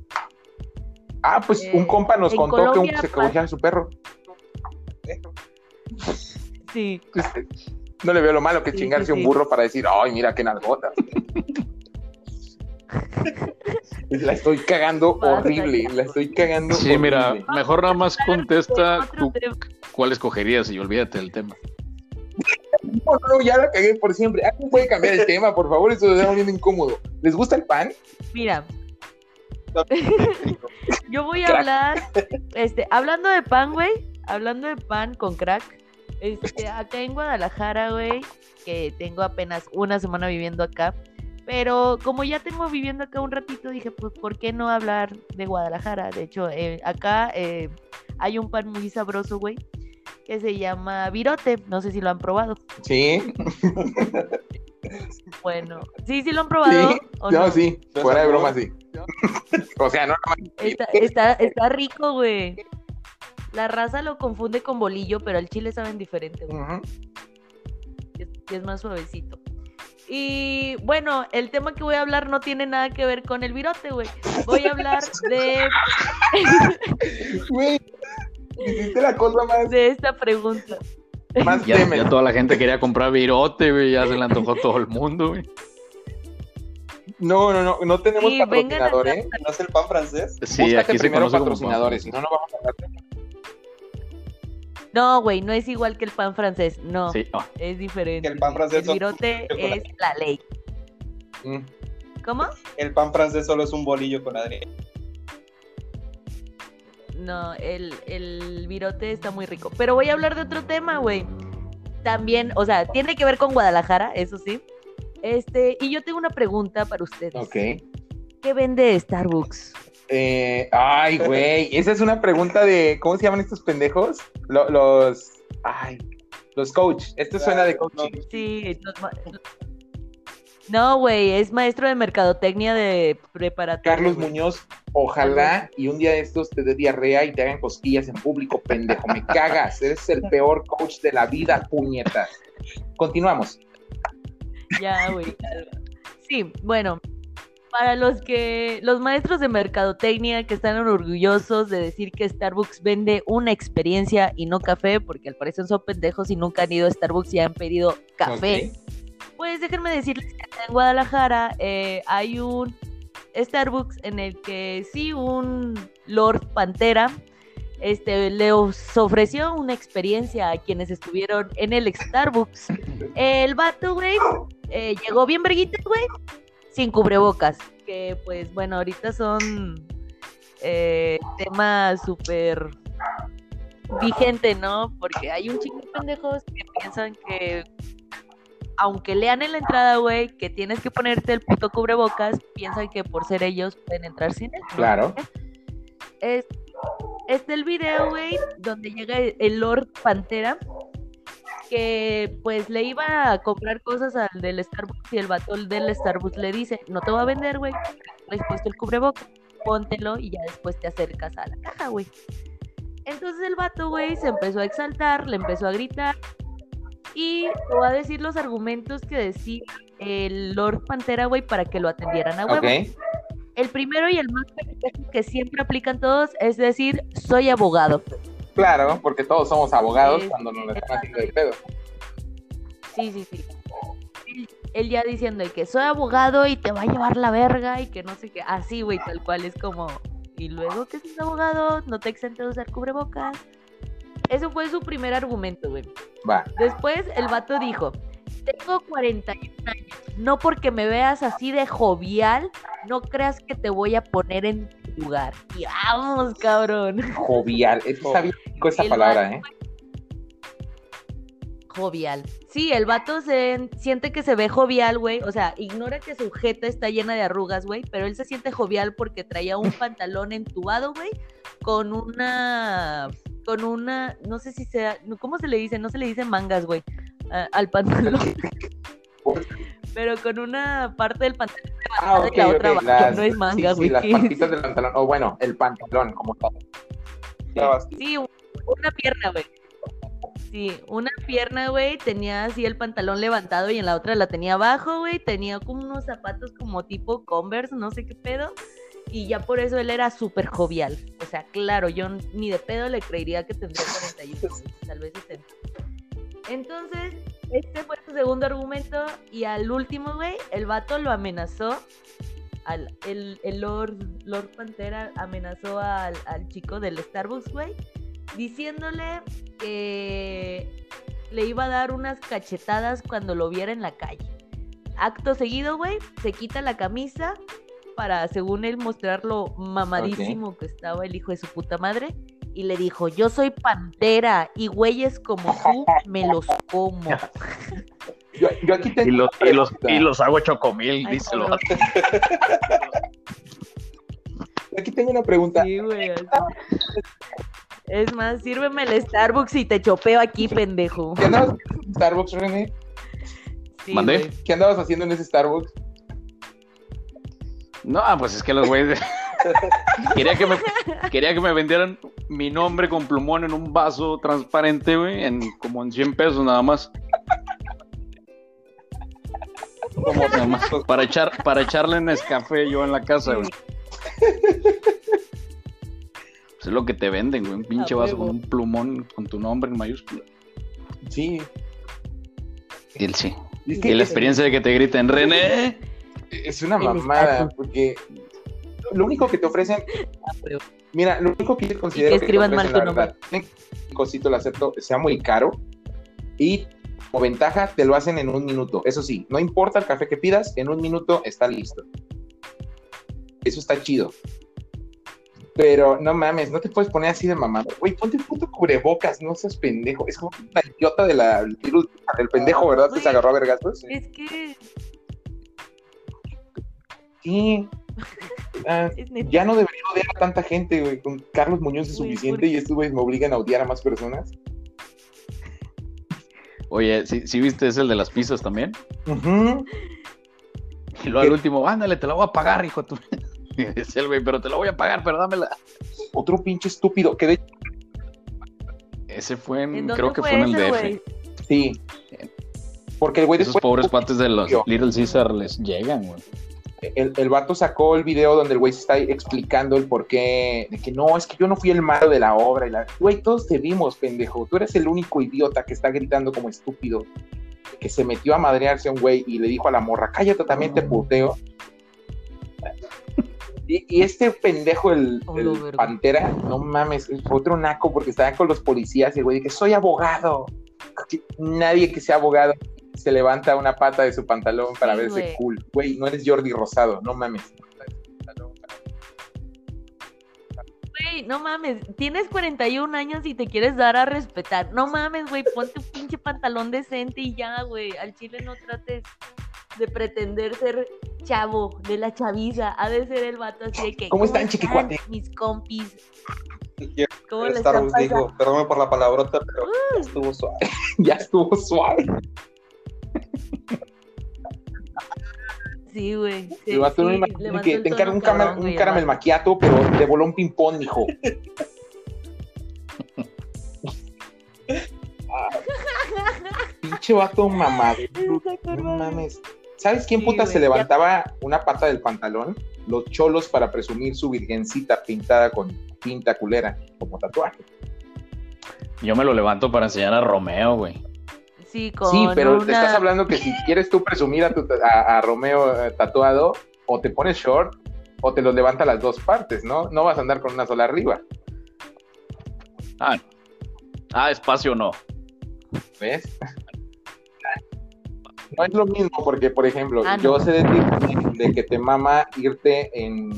Speaker 1: Ah, pues
Speaker 2: Eh,
Speaker 1: un compa nos contó que un- se cogía a su perro. (laughs)
Speaker 2: Sí, (laughs)
Speaker 1: No le veo lo malo que
Speaker 2: Sí,
Speaker 1: chingarse
Speaker 2: sí,
Speaker 1: un burro para decir, ay, mira qué nalgotas. (laughs) la estoy cagando horrible, la estoy cagando
Speaker 4: sí, mira, mejor nada más contesta tú cuál escogerías y olvídate del tema.
Speaker 1: No, no, ya la cagué por siempre. ¿Alguien puede cambiar el tema, por favor? Eso se está volviendo incómodo. ¿Les gusta el pan?
Speaker 2: Mira, (laughs) Yo voy a
Speaker 1: Crack.
Speaker 2: hablar, este, hablando de pan, güey, hablando de pan con crack, este, acá en Guadalajara, güey, que tengo apenas una semana viviendo acá, pero como ya tengo viviendo acá un ratito, dije, pues, ¿por qué no hablar de Guadalajara? De hecho, eh, acá eh, hay un pan muy sabroso, güey, que se llama virote, no sé si lo han probado.
Speaker 1: Sí, (laughs)
Speaker 2: Bueno, sí, sí lo han probado.
Speaker 1: sí.
Speaker 2: ¿o
Speaker 1: No,
Speaker 2: no?
Speaker 1: sí.
Speaker 3: ¿Lo
Speaker 1: Fuera de broma, sí. (laughs) O sea, no, no.
Speaker 2: Está, está, está rico, güey. La raza lo confunde con bolillo, pero al chile saben diferente, güey. Es, y es más suavecito. Y bueno, el tema que voy a hablar no tiene nada que ver con el virote, güey. Voy a hablar de, (laughs)
Speaker 1: Güey, hiciste la cosa más,
Speaker 2: de esta pregunta.
Speaker 1: más
Speaker 4: Ya, ya toda la gente quería comprar virote, güey. Ya se le antojó todo el mundo, güey.
Speaker 1: No, no, no, no tenemos
Speaker 2: Sí,
Speaker 1: patrocinador. ¿eh?
Speaker 3: ¿No es el pan francés?
Speaker 4: Sí,
Speaker 1: Búscate
Speaker 4: aquí se
Speaker 1: primero patrocinadores, si no, no vamos a hablar.
Speaker 2: No, güey, no es igual que el pan francés, no.
Speaker 4: Sí,
Speaker 2: Es diferente.
Speaker 3: El pan francés
Speaker 2: El virote (laughs) es la ley.
Speaker 1: Mm.
Speaker 2: ¿Cómo?
Speaker 3: El pan francés solo es un bolillo con Adrián.
Speaker 2: No, el, el virote está muy rico. Pero voy a hablar de otro tema, güey. También, o sea, tiene que ver con Guadalajara, eso sí. Este, y yo tengo una pregunta para ustedes.
Speaker 1: Ok.
Speaker 2: ¿Qué vende Starbucks?
Speaker 1: Eh, ay, güey, esa es una pregunta de, ¿cómo se llaman estos pendejos? Lo- los, ay, los coach. Esto suena de coaching.
Speaker 2: Sí, los No, güey, es maestro de mercadotecnia de preparatoria.
Speaker 1: Carlos. Muñoz, ojalá y un día de estos te dé diarrea y te hagan cosquillas en público, pendejo. Me (laughs) cagas. Eres el peor coach de la vida, puñetas. Continuamos.
Speaker 2: Ya, güey. Sí, bueno, para los que, los maestros de mercadotecnia que están orgullosos de decir que Starbucks vende una experiencia y no café, porque al parecer son pendejos y nunca han ido a Starbucks y han pedido café. Pues déjenme decirles que acá en Guadalajara eh, hay un Starbucks en el que sí, un Lord Pantera este, le os- ofreció una experiencia a quienes estuvieron en el Starbucks. (laughs) El vato, güey, eh, llegó bien verguita, güey, sin cubrebocas. Que pues bueno, ahorita son eh, temas súper vigente, ¿no? Porque hay un chingo de pendejos que piensan que aunque lean en la entrada, güey, que tienes que ponerte el puto cubrebocas, piensan que por ser ellos pueden entrar sin él.
Speaker 1: Claro.
Speaker 2: Es, este el video, güey, donde llega el Lord Pantera, que pues le iba a comprar cosas al del Starbucks y el vato del Starbucks le dice, no te voy a vender, güey, le he puesto el cubrebocas, póntelo y ya después te acercas a la caja, güey. Entonces el vato, güey, se empezó a exaltar, le empezó a gritar y te voy a decir los argumentos que decía el Lord Pantera, güey, para que lo atendieran a huevo. El primero y el más que siempre aplican todos es decir, soy abogado.
Speaker 1: Claro, porque todos somos abogados
Speaker 2: Sí,
Speaker 1: cuando nos lo están haciendo de pedo.
Speaker 2: Sí, sí, sí. Él, él ya diciendo que soy abogado y te va a llevar la verga y que no sé qué. Así, güey, tal cual es como. Y luego que seas abogado, no te exentes de usar cubrebocas. Eso fue su primer argumento, güey.
Speaker 1: Va.
Speaker 2: Después el vato dijo, tengo 41 años, no porque me veas así de jovial, no creas que te voy a poner en tu lugar. Y vamos, cabrón.
Speaker 1: Jovial. Es que está bien rico esa
Speaker 2: El
Speaker 1: palabra, ¿eh?
Speaker 2: Jovial. Sí, el vato se siente que se ve jovial, güey. O sea, ignora que su jeta está llena de arrugas, güey. Pero él se siente jovial porque traía un pantalón entubado, güey. Con una. Con una. No sé si sea. ¿Cómo se le dice? No se le dice mangas, güey. al pantalón. (laughs) Pero con una parte del pantalón
Speaker 1: Ah,
Speaker 2: levantada
Speaker 1: ok,
Speaker 2: y la otra abajo.
Speaker 1: Las,
Speaker 2: no es manga,
Speaker 1: sí, sí,
Speaker 2: güey.
Speaker 1: las patitas del pantalón. O bueno, el pantalón como tal.
Speaker 2: Sí, una pierna, güey. Sí, una pierna, güey, tenía así el pantalón levantado y en la otra la tenía abajo, güey. Tenía como unos zapatos como tipo Converse, no sé qué pedo. Y ya por eso él era súper jovial. O sea, claro, yo ni de pedo le creería que tendría 41, güey, tal vez 60. Entonces, este fue su segundo argumento. Y al último, güey, el vato lo amenazó. Al, el, el Lord, Lord Pantera amenazó al, al chico del Starbucks, güey, diciéndole que le iba a dar unas cachetadas cuando lo viera en la calle. Acto seguido, güey, se quita la camisa, para, según él, mostrar lo mamadísimo que estaba el hijo de su puta madre. Y le dijo, yo soy pantera y güeyes como (laughs) tú me los como.
Speaker 1: Yo, yo aquí tengo
Speaker 4: Y los, y los, y los hago chocomil,
Speaker 2: Ay,
Speaker 4: díselo.
Speaker 1: Aquí tengo una pregunta.
Speaker 2: Sí, güey. Es más, sírveme el Starbucks y te chopeo aquí, pendejo.
Speaker 1: ¿Qué andabas haciendo en Starbucks, René?
Speaker 2: Sí,
Speaker 4: ¿Mandé?
Speaker 1: ¿Qué andabas haciendo en ese Starbucks?
Speaker 4: No, pues es que los güeyes. Quería, que me, quería que me vendieran mi nombre con plumón en un vaso transparente, güey, en, como en 100 pesos nada más.
Speaker 3: Como
Speaker 4: Nada más, para, echar, para echarle en café yo en la casa, güey. Pues es lo que te venden, güey. Un pinche
Speaker 2: A
Speaker 4: vaso con un plumón con tu nombre en mayúscula.
Speaker 1: Sí.
Speaker 4: Y el sí. Y la experiencia de que te griten, René.
Speaker 1: es una mamada, porque lo único que te ofrecen, mira, lo único que yo considero
Speaker 2: que
Speaker 1: te
Speaker 2: escriban
Speaker 1: ofrecen,
Speaker 2: mal tu
Speaker 1: la verdad, un cosito lo acepto, sea muy caro y como ventaja te lo hacen en un minuto. Eso sí, no importa el café que pidas, en un minuto está listo. Eso está chido. Pero no mames, no te puedes poner así de mamado. Güey, ponte un puto cubrebocas, no seas pendejo. Es como una idiota de la, del pendejo, ¿verdad? Que se agarró a vergazos.
Speaker 2: Es que
Speaker 1: Sí. Ah, (laughs)
Speaker 2: es
Speaker 1: ya no debería odiar a tanta gente, güey. Con Carlos Muñoz es suficiente
Speaker 2: ¿por
Speaker 1: y estos güeyes me obligan a odiar a más personas.
Speaker 4: Oye, ¿sí, sí viste ese el de las pizzas también? Y luego al último, ándale, te la voy a pagar, hijo. Tú. (laughs) Decía el güey, pero te la voy a pagar, pero dámela.
Speaker 1: Otro pinche estúpido. Que de hecho,
Speaker 4: Ese fue en,
Speaker 2: ¿En dónde
Speaker 4: creo que
Speaker 2: fue
Speaker 4: en el DF.
Speaker 1: sí. Porque el güey
Speaker 4: Esos pobres cuates de los. Little Caesar les llegan, güey.
Speaker 1: El, el vato sacó el video donde el güey se está explicando el por qué. De que no, es que yo no fui el malo de la obra. Y la... Güey, todos te vimos, pendejo. Tú eres el único idiota que está gritando como estúpido. Que se metió a madrearse a un güey y le dijo a la morra, cállate, también te puteo. Y, y este pendejo, el,
Speaker 2: Oh,
Speaker 1: pantera, no mames, es otro naco porque estaba con los policías y el güey dice, soy abogado. Nadie que sea abogado se levanta una pata de su pantalón para
Speaker 2: Sí,
Speaker 1: verse
Speaker 2: güey.
Speaker 1: cool. Güey, no eres Jordi Rosado, no mames.
Speaker 2: Güey, no mames, tienes 41 años y te quieres dar a respetar. No mames, güey, ponte un pinche pantalón decente y ya, güey. Al chile no trates de pretender ser chavo, de la chaviza. Ha de ser el vato así de que.
Speaker 1: ¿Cómo están, chiquicuate?
Speaker 2: Mis compis. ¿Cómo les
Speaker 3: digo, perdóname por la palabrota, pero estuvo suave.
Speaker 1: ya estuvo suave. (laughs)
Speaker 2: Sí, güey. Sí,
Speaker 1: que te encargo un,
Speaker 2: cabrón,
Speaker 1: un caramel maquiato, pero te voló un ping-pong, mijo. Ah, (laughs) Pinche vato mamado. No mames. ¿Sabes quién
Speaker 2: Sí,
Speaker 1: puta
Speaker 2: güey,
Speaker 1: se
Speaker 2: ya-
Speaker 1: levantaba una pata del pantalón? Los cholos para presumir su virgencita pintada con pinta culera, como tatuaje.
Speaker 4: Yo me lo levanto para enseñar a Romeo, güey.
Speaker 2: Sí, con
Speaker 1: Sí, pero te estás hablando que si quieres tú presumir a, tu- a- a Romeo eh, tatuado, o te pones short, o te los levanta las dos partes, ¿no? No vas a andar con una sola arriba,
Speaker 4: Ah, ah espacio no.
Speaker 1: ¿ves? No es lo mismo porque, por ejemplo,
Speaker 2: Ah, no.
Speaker 1: yo sé de ti de que te mama irte en,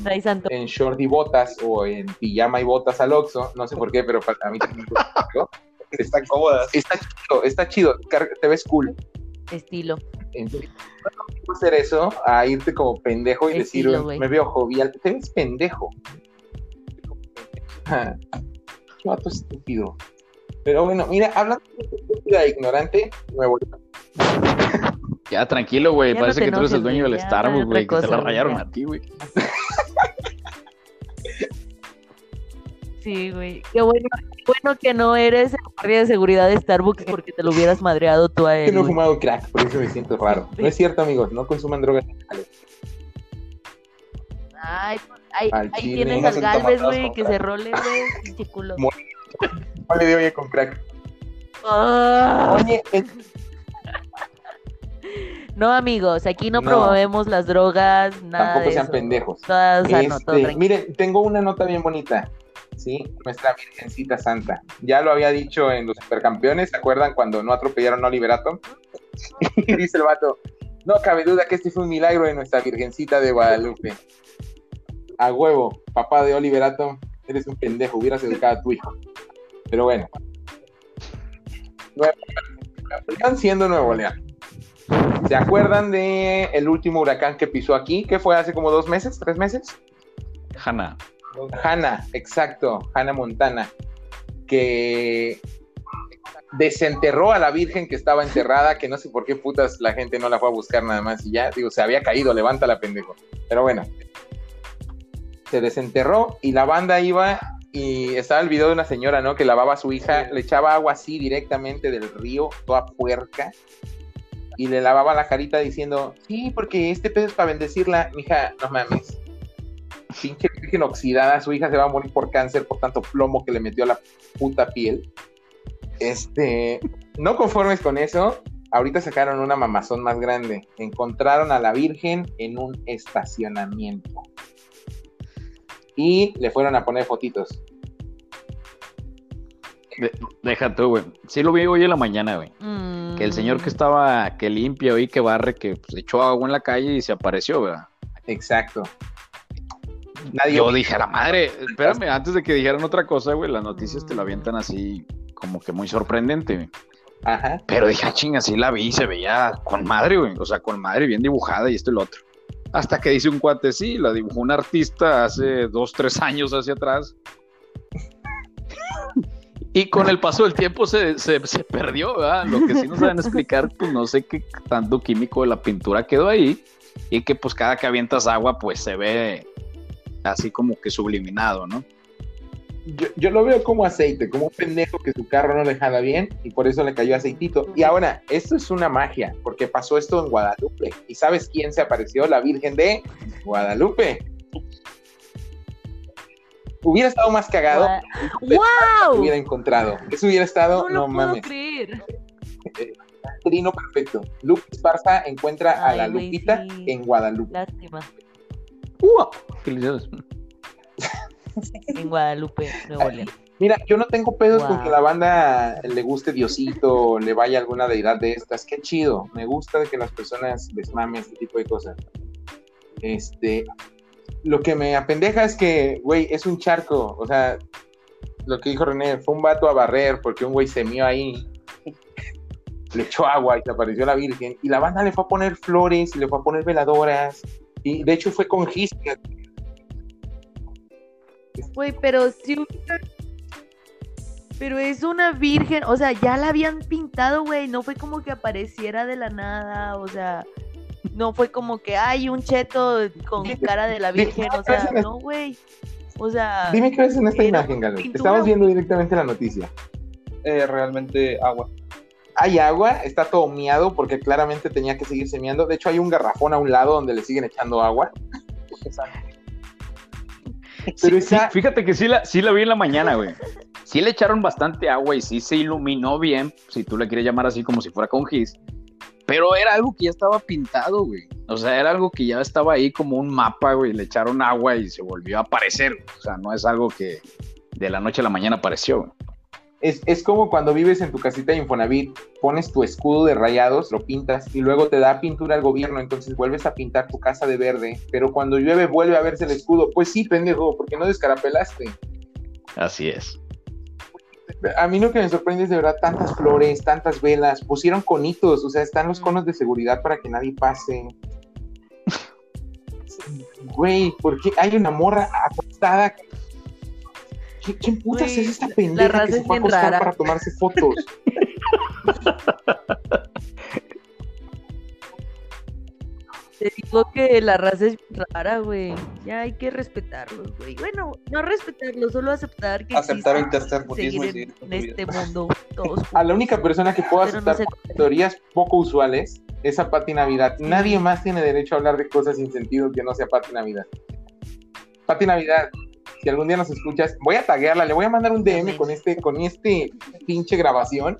Speaker 1: en short y botas o en pijama y botas al Oxxo, no sé por qué, pero para mí también me gusta, ¿no?
Speaker 3: Están cómodas.
Speaker 1: está chido, está chido, te ves cool.
Speaker 2: Estilo.
Speaker 1: Entonces, hacer eso a irte como pendejo y
Speaker 2: Estilo,
Speaker 1: decir, me veo jovial, te ves pendejo. Qué vato estúpido. Pero bueno, mira, hablando de estúpida e ignorante, me voy.
Speaker 4: Ya, tranquilo, güey.
Speaker 2: No
Speaker 4: Parece que tú eres el dueño del Starbucks, güey. Que te la rayaron
Speaker 2: ya.
Speaker 4: a ti, güey.
Speaker 2: Sí, güey. Qué bueno, qué bueno que no eres el guardia de seguridad de Starbucks porque te lo hubieras madreado tú a
Speaker 1: que
Speaker 2: él.
Speaker 1: no he
Speaker 2: güey.
Speaker 1: fumado crack, por eso me siento raro. No es cierto, amigos, no consuman drogas. ilegales.
Speaker 2: Ay, pues, ahí,
Speaker 1: Al
Speaker 2: ahí
Speaker 1: chile.
Speaker 2: tienes
Speaker 3: Unos
Speaker 2: al Galvez, güey, que
Speaker 3: crack.
Speaker 2: se role, güey. (laughs) Pinche culo.
Speaker 1: No le doy con crack.
Speaker 2: Ah.
Speaker 1: Oye, el-
Speaker 2: No, amigos, aquí no,
Speaker 1: No.
Speaker 2: promovemos las drogas, nada
Speaker 1: tampoco
Speaker 2: de
Speaker 1: sean
Speaker 2: eso.
Speaker 1: pendejos.
Speaker 2: Todo
Speaker 1: Este,
Speaker 2: tranquilo.
Speaker 1: miren, tengo una nota bien bonita. Sí, nuestra Virgencita Santa. Ya lo había dicho en los supercampeones, ¿se acuerdan cuando no atropellaron a Oliver Atom? (laughs) y dice el vato, no cabe duda que este fue un milagro de nuestra Virgencita de Guadalupe. A huevo, papá de Oliver Atom, eres un pendejo, hubieras educado a tu hijo. Pero bueno. Están siendo Nuevo León. ¿Se acuerdan de el último huracán que pisó aquí? que fue hace como dos meses, tres meses?
Speaker 4: Hanna.
Speaker 1: Hanna, exacto, Hanna Montana, que desenterró a la Virgen que estaba enterrada, que no sé por qué putas la gente no la fue a buscar nada más y ya, digo, se había caído, levanta la pendejo. Pero bueno, se desenterró y la banda iba y estaba el video de una señora, ¿no? Que lavaba a su hija, le echaba agua así directamente del río, toda puerca, y le lavaba la carita diciendo, sí, porque este pedo es para bendecirla, mija, no mames. Pinche virgen oxidada, su hija se va a morir por cáncer por tanto plomo que le metió a la puta piel. Este, no conformes con eso, ahorita sacaron una mamazón más grande. Encontraron a la Virgen en un estacionamiento. Y le fueron a poner fotitos.
Speaker 4: De- deja tú, güey. Sí lo vi hoy en la mañana, güey.
Speaker 2: Mm.
Speaker 4: Que el señor que estaba, que limpia y que barre, que pues, echó agua en la calle y se apareció, ¿verdad?
Speaker 1: Exacto. Nadie
Speaker 4: Yo dije, a la madre, espérame, antes de que dijeran otra cosa, güey, las noticias te la avientan así, como que muy sorprendente, güey.
Speaker 1: Ajá.
Speaker 4: Pero dije, ah, chinga, sí la vi, se veía con madre, güey. O sea, con madre, bien dibujada y esto y lo otro. Hasta que dice un cuate, sí, la dibujó un artista hace dos, tres años hacia atrás. Y con el paso del tiempo se, se, se perdió, ¿verdad? Lo que sí no saben explicar, pues no sé qué tanto químico de la pintura quedó ahí. Y que pues cada que avientas agua, pues se ve así como que subliminado, ¿no?
Speaker 1: Yo, yo lo veo como aceite, como un pendejo que su carro no le jala bien y por eso le cayó aceitito. Y ahora, esto es una magia, porque pasó esto en Guadalupe. ¿Y sabes quién se apareció? La Virgen de Guadalupe. Hubiera estado más cagado, se
Speaker 2: ¡Wow!
Speaker 1: hubiera encontrado. Eso hubiera estado,
Speaker 2: No
Speaker 1: no,
Speaker 2: lo puedo
Speaker 1: mames,
Speaker 2: creer.
Speaker 1: trino perfecto. Lupe Esparza encuentra a la Lupita
Speaker 2: sí.
Speaker 1: en Guadalupe.
Speaker 2: Lástima.
Speaker 4: ¡Ua! Felicidades. (laughs)
Speaker 2: En Guadalupe, Nuevo León.
Speaker 1: Mira, yo no tengo pedos con
Speaker 2: Wow.
Speaker 1: que la banda le guste Diosito, le vaya alguna deidad de estas. Qué chido. Me gusta de que las personas les mame este tipo de cosas. Este, lo que me apendeja es que, güey, es un charco. O sea, lo que dijo René, fue un vato a barrer porque un güey se mió ahí. Le echó agua y se apareció la Virgen. Y la banda le fue a poner flores y le fue a poner veladoras. Y de hecho fue con gis.
Speaker 2: Güey, pero si hubiera- Pero es una virgen, o sea, ya la habían pintado, güey, no fue como que apareciera de la nada, o sea, no fue como que hay un cheto con cara de la virgen, o sea, no, güey. O sea,
Speaker 1: Dime qué ves en esta imagen, Galo. Estamos viendo directamente la noticia.
Speaker 3: Eh, realmente agua.
Speaker 1: Hay agua, está todo miado porque claramente tenía que seguir semeando. De hecho, hay un garrafón a un lado donde le siguen echando agua. (laughs) Pero
Speaker 4: sí,
Speaker 1: esa-
Speaker 4: fíjate que sí la, sí la vi en la mañana, güey. Sí le echaron bastante agua y sí se iluminó bien, si tú le quieres llamar así como si fuera con gis. Pero era algo que ya estaba pintado, güey. O sea, era algo que ya estaba ahí como un mapa, güey. Le echaron agua y se volvió a aparecer. O sea, no es algo que de la noche a la mañana apareció, güey.
Speaker 1: Es, es como cuando vives en tu casita de Infonavit, pones tu escudo de rayados, lo pintas y luego te da pintura el gobierno, entonces vuelves a pintar tu casa de verde, pero cuando llueve vuelve a verse el escudo. Pues sí, pendejo, porque no descarapelaste.
Speaker 4: Así es.
Speaker 1: A mí lo que me sorprende es de verdad tantas flores, tantas velas, pusieron conitos, o sea, están los conos de seguridad para que nadie pase. (laughs) Güey, ¿por qué hay una morra acostada? ¿Qui- ¿Quién putas es esta
Speaker 2: la
Speaker 1: pendeja
Speaker 2: raza
Speaker 1: que se fue a acostar
Speaker 2: rara.
Speaker 1: para tomarse fotos? (laughs)
Speaker 2: te digo que la raza es rara, güey. Ya hay que respetarlos, güey. Bueno, no respetarlos, solo aceptar que
Speaker 3: Aceptar el
Speaker 2: seguir
Speaker 3: seguir
Speaker 2: en, este mundo (laughs) todos.
Speaker 1: A la única persona que puedo
Speaker 2: no
Speaker 1: aceptar
Speaker 2: sé-
Speaker 1: teorías poco usuales es a Pati Navidad. Nadie más tiene derecho a hablar de cosas sin sentido que no sea Pati Navidad. Pati Navidad, si algún día nos escuchas, voy a taguearla, le voy a mandar un DM con este, con este pinche grabación.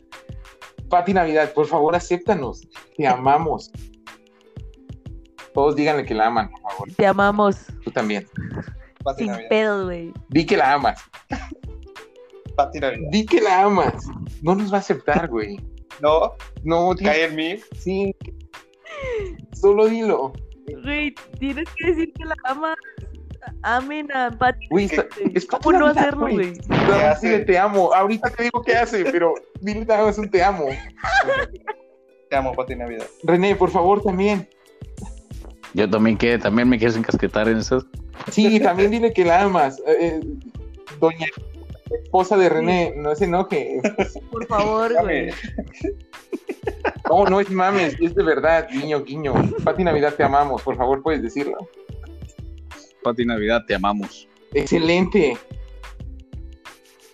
Speaker 1: Pati Navidad, por favor, acéptanos. Te amamos. Todos díganle que la aman, por favor.
Speaker 2: Te amamos
Speaker 1: Tú también.
Speaker 3: Pati
Speaker 2: sin
Speaker 3: Navidad.
Speaker 2: pedos, güey.
Speaker 1: Di que la amas.
Speaker 3: Pati Navidad.
Speaker 1: Di que la amas. No nos va a aceptar, güey.
Speaker 3: No,
Speaker 1: No,
Speaker 3: cae en mí.
Speaker 1: sí. Solo dilo.
Speaker 2: Güey, tienes que decir que la amas. Amen a Pati.
Speaker 1: Güey, es
Speaker 2: ¿Cómo
Speaker 1: Pati
Speaker 2: no hacerlo, güey?
Speaker 1: Te amo. Ahorita te digo qué hace, pero dile nada más un te amo.
Speaker 3: Te amo, Pati Navidad.
Speaker 1: René, por favor, también.
Speaker 4: Yo también que también me quieres encasquetar en esas.
Speaker 1: Sí, también dile que la amas. Eh, eh, doña esposa de René, no se enoje.
Speaker 2: Por favor, güey.
Speaker 1: No, no es mames, es de verdad, guiño, guiño. Pati Navidad, te amamos, por favor, puedes decirlo.
Speaker 4: Pati Navidad, te amamos.
Speaker 1: Excelente.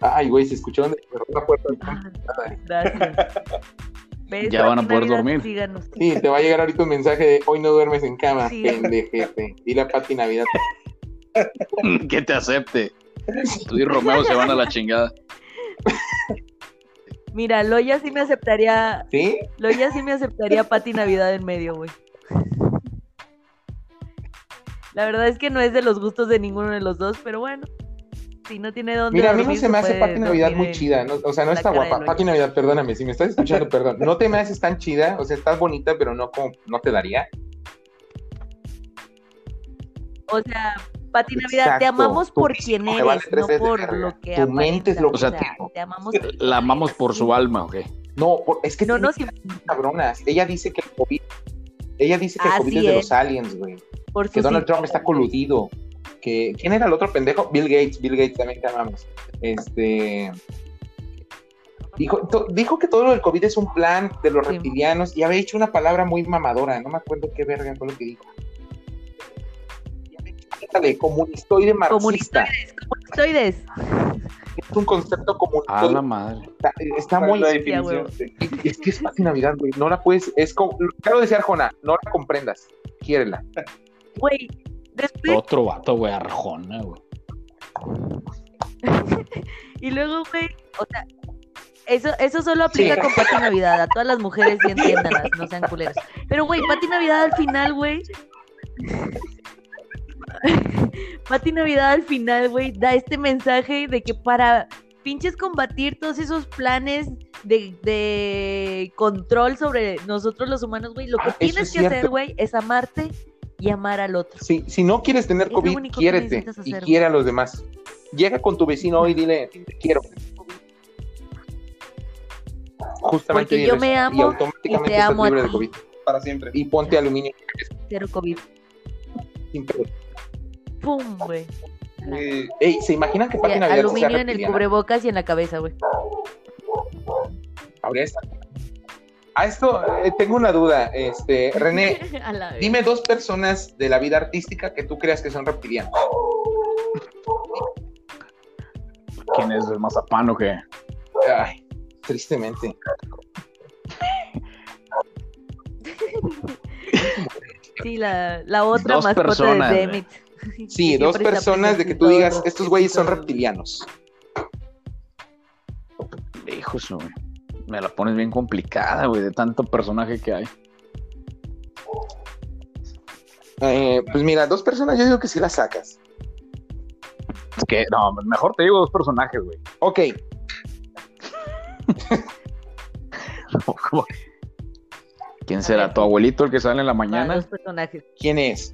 Speaker 1: Ay, güey, se escuchó donde cerró la puerta.
Speaker 2: Ah, Gracias. (laughs) ¿Ves?
Speaker 4: Ya van a poder
Speaker 2: Navidad,
Speaker 4: dormir.
Speaker 2: síganos.
Speaker 1: Sí, te va a llegar ahorita un mensaje de hoy no duermes en cama,
Speaker 2: Sí.
Speaker 1: pendejete. Dile a Pati Navidad. (laughs)
Speaker 4: que te acepte. Tú y Romeo se van a la chingada.
Speaker 2: Mira, Loya sí me aceptaría.
Speaker 1: ¿Sí?
Speaker 2: Loya sí me aceptaría Pati Navidad en medio, güey. La verdad es que no es de los gustos de ninguno de los dos, pero bueno. Si no tiene dónde
Speaker 1: Mira, a mí no se me hace
Speaker 2: puede
Speaker 1: Pati Navidad muy chida, ¿no? o sea, no está guapa. Pati Navidad, perdóname, si me estás escuchando, (laughs) perdón. No te me haces tan chida, o sea, estás bonita, pero no como, no te daría.
Speaker 2: O sea, Pati Navidad, te amamos
Speaker 1: Tu
Speaker 2: por
Speaker 1: físico
Speaker 2: quien
Speaker 1: te
Speaker 2: eres,
Speaker 1: vale
Speaker 2: no por lo que
Speaker 1: Tu mente es lo que
Speaker 2: O sea,
Speaker 1: tengo.
Speaker 2: te amamos.
Speaker 4: La amamos por su alma, ¿ok?
Speaker 1: No, por- es que
Speaker 2: No, no, sí,
Speaker 1: cabronas. Ella dice que el COVID, ella dice que el COVID es de los aliens, güey. Que Donald
Speaker 2: sí-
Speaker 1: Trump está coludido. Que, ¿Quién era el otro pendejo? Bill Gates. Bill Gates también te amamos. Este. Dijo, to- dijo que todo lo del COVID es un plan de los
Speaker 2: Sí.
Speaker 1: reptilianos y había dicho una palabra muy mamadora. No me acuerdo qué verga fue lo que dijo. Ándale, comunistoide marxista.
Speaker 2: Comunistoides, comunistoides.
Speaker 1: Es un concepto
Speaker 4: A
Speaker 1: comunistoide.
Speaker 4: la madre.
Speaker 1: Está, está
Speaker 3: ¿Cuál
Speaker 1: muy.
Speaker 3: es la definición?
Speaker 1: Es que es Pati Navidad, güey. No la puedes. Es como. Quiero decir, Arjona, no la comprendas. Quiérela.
Speaker 2: Güey, después,
Speaker 4: Otro vato, güey, arjona, güey. (laughs)
Speaker 2: y luego, güey, o sea, eso, eso solo aplica
Speaker 1: Sí.
Speaker 2: con Pati Navidad. A todas las mujeres sí entiéndanlas, no sean culeras. Pero, güey, Pati Navidad al final, güey. (laughs) Pati Navidad al final, güey, da este mensaje de que para pinches combatir todos esos planes de, de control sobre nosotros los humanos, güey, lo que
Speaker 1: Ah, eso
Speaker 2: tienes
Speaker 1: es
Speaker 2: que hacer, güey, es amarte y amar al otro.
Speaker 1: Si, si no quieres tener
Speaker 2: Es
Speaker 1: COVID,
Speaker 2: que
Speaker 1: quiérete y quiere a los demás. Llega con tu vecino hoy y dile, te quiero. Justamente
Speaker 2: Porque yo me amo
Speaker 1: y automáticamente
Speaker 2: y te
Speaker 1: estás
Speaker 2: amo a
Speaker 1: libre de
Speaker 2: ti.
Speaker 1: COVID.
Speaker 3: Para siempre.
Speaker 1: Y ponte aluminio
Speaker 2: Cero COVID.
Speaker 1: sin pedo.
Speaker 2: ¡Pum, güey!
Speaker 3: Eh,
Speaker 1: Ey, ¿se imaginan que Navidad sea
Speaker 2: aluminio en el cubrebocas y en la cabeza, güey.
Speaker 1: Habría esta- A esto eh, tengo una duda, este, René, (laughs) dime dos personas de la vida artística que tú creas que son reptilianos.
Speaker 4: ¿Quién es el mazapán o qué?
Speaker 1: Ay, tristemente. (laughs)
Speaker 2: Sí, la, la otra
Speaker 4: Dos
Speaker 2: mascota
Speaker 4: personas,
Speaker 2: de
Speaker 4: güey. (laughs)
Speaker 1: Sí, dos personas de que tú digas, estos güeyes son reptilianos.
Speaker 4: Hijos, güey. Me la pones bien complicada, güey, de tanto personaje que hay.
Speaker 1: Eh, pues mira, dos personas yo digo que sí las sacas.
Speaker 4: Es que, no, mejor te digo dos personajes, güey.
Speaker 1: Ok. (laughs)
Speaker 4: ¿Quién será? ¿Tu abuelito el que sale en la
Speaker 2: Va,
Speaker 4: mañana?
Speaker 2: dos personajes.
Speaker 1: ¿quién es?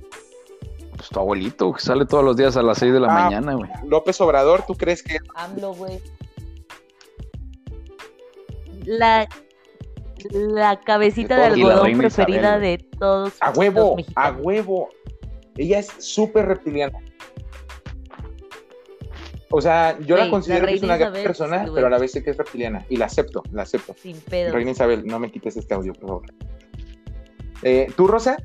Speaker 4: Pues tu abuelito que sale todos los días a las 6 de la
Speaker 1: Ah.
Speaker 4: mañana, güey.
Speaker 1: López Obrador, ¿tú crees que
Speaker 2: AMLO, güey. La, la cabecita de,
Speaker 4: la
Speaker 2: algodón preferida
Speaker 4: Isabel,
Speaker 2: de todos
Speaker 1: a
Speaker 2: los
Speaker 1: huevo, a huevo? Ella es súper reptiliana. O sea, yo la considero
Speaker 2: la
Speaker 1: que es una gran
Speaker 2: Isabel,
Speaker 1: persona,
Speaker 2: sí, güey.
Speaker 1: pero a la vez sé que es reptiliana. Y la acepto, la acepto.
Speaker 2: Sin pedo.
Speaker 1: Reina Isabel, no me quites este audio, por favor. Eh, ¿Tú, Rosa?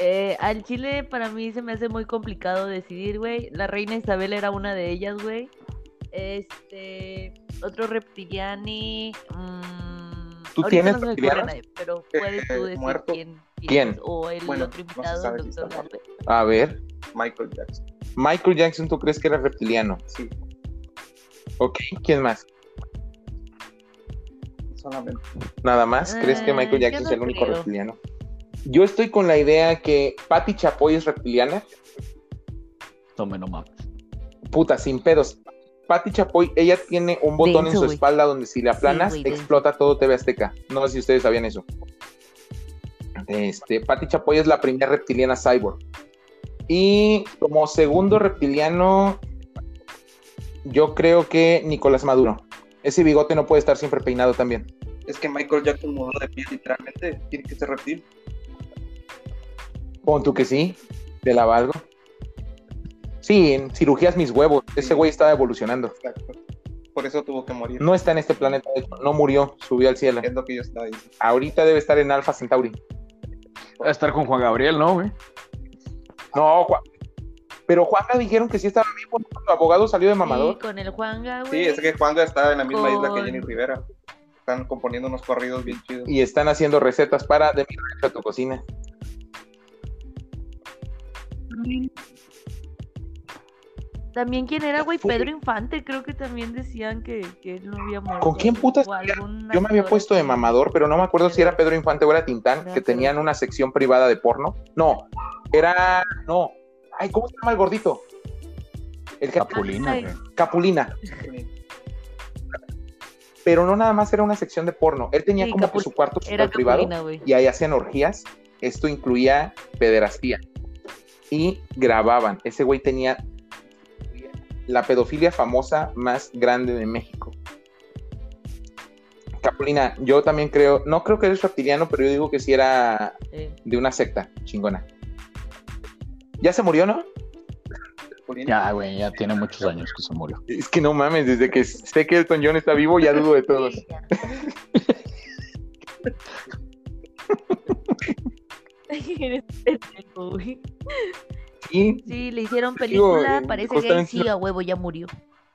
Speaker 2: Eh, al Chile para mí se me hace muy complicado decidir, güey. La reina Isabel era una de ellas, güey. Este, otro reptiliani. mm,
Speaker 1: ¿Tú tienes
Speaker 2: no nadie, pero puedes tú
Speaker 3: Eh,
Speaker 2: decir
Speaker 3: muerto.
Speaker 2: quién,
Speaker 1: ¿Quién?
Speaker 2: es, O el
Speaker 3: Bueno,
Speaker 2: otro invitado, el doctor.
Speaker 1: A ver.
Speaker 3: Michael Jackson.
Speaker 1: Michael Jackson, ¿tú crees que era reptiliano?
Speaker 3: Sí,
Speaker 1: Ok, ¿quién más?
Speaker 3: solamente.
Speaker 1: Nada más. ¿Crees que
Speaker 2: Eh,
Speaker 1: Michael Jackson
Speaker 2: no
Speaker 1: es el único
Speaker 2: creo.
Speaker 1: reptiliano? Yo estoy con la idea que Patty Chapoy es reptiliana.
Speaker 4: Tome no mames.
Speaker 1: Puta, sin pedos. Patty Chapoy, ella tiene un botón en su espalda donde si le aplanas, explota todo TV Azteca. No sé si ustedes sabían eso. Este, Patti Chapoy es la primera reptiliana cyborg. Y como segundo reptiliano, yo creo que Nicolás Maduro. Ese bigote no puede estar siempre peinado también.
Speaker 3: Es que Michael Jackson mudó de piel literalmente. Tiene que ser reptil.
Speaker 1: Pon tú que sí, te la valgo. Sí, en cirugías mis huevos. Ese güey estaba evolucionando.
Speaker 3: Exacto. Por eso tuvo que morir.
Speaker 1: No está en este planeta, no murió, subió al cielo.
Speaker 3: Es lo que yo estaba diciendo.
Speaker 1: Ahorita debe estar en Alpha Centauri.
Speaker 4: Va a estar con Juan Gabriel, ¿no, güey?
Speaker 1: No, Juan. Pero Juanga dijeron que sí estaba vivo, ¿no? su abogado salió de mamador.
Speaker 2: Sí, con el Juanga,
Speaker 3: Sí,
Speaker 2: güey.
Speaker 3: es que Juanga está en la misma isla que Jenny Rivera. Están componiendo unos corridos bien chidos.
Speaker 1: Y están haciendo recetas para de mi a tu cocina.
Speaker 2: También quién era, güey, Pedro Infante, creo que también decían que, que él no había muerto.
Speaker 1: ¿Con quién putas? Yo me había puesto de mamador, pero no me acuerdo si era Pedro Infante o era Tintán, que tenían una sección privada de porno. No, era. No. Ay, ¿cómo se llama el gordito? El que
Speaker 4: Capulina,
Speaker 2: Ay.
Speaker 1: Capulina. Pero no nada más era una sección de porno. Él tenía
Speaker 2: Sí,
Speaker 1: como que su cuarto
Speaker 2: Era
Speaker 1: super privado
Speaker 2: Capulina, güey.
Speaker 1: y ahí hacían orgías. Esto incluía pederastía. Y grababan. Ese güey tenía la pedofilia famosa más grande de México. Capulina, yo también creo, no creo que eres reptiliano, pero yo digo que sí era de una secta chingona. Ya se murió, ¿no?
Speaker 4: Ya, güey, ya tiene muchos años que se murió.
Speaker 1: Es que no mames, desde que sé que Elton John está vivo, ya dudo de todos.
Speaker 2: Sí, ya. Eres pendejo, güey.
Speaker 1: Y
Speaker 2: Sí, le hicieron película,
Speaker 1: eh,
Speaker 2: parece gay, sí, a huevo, ya murió.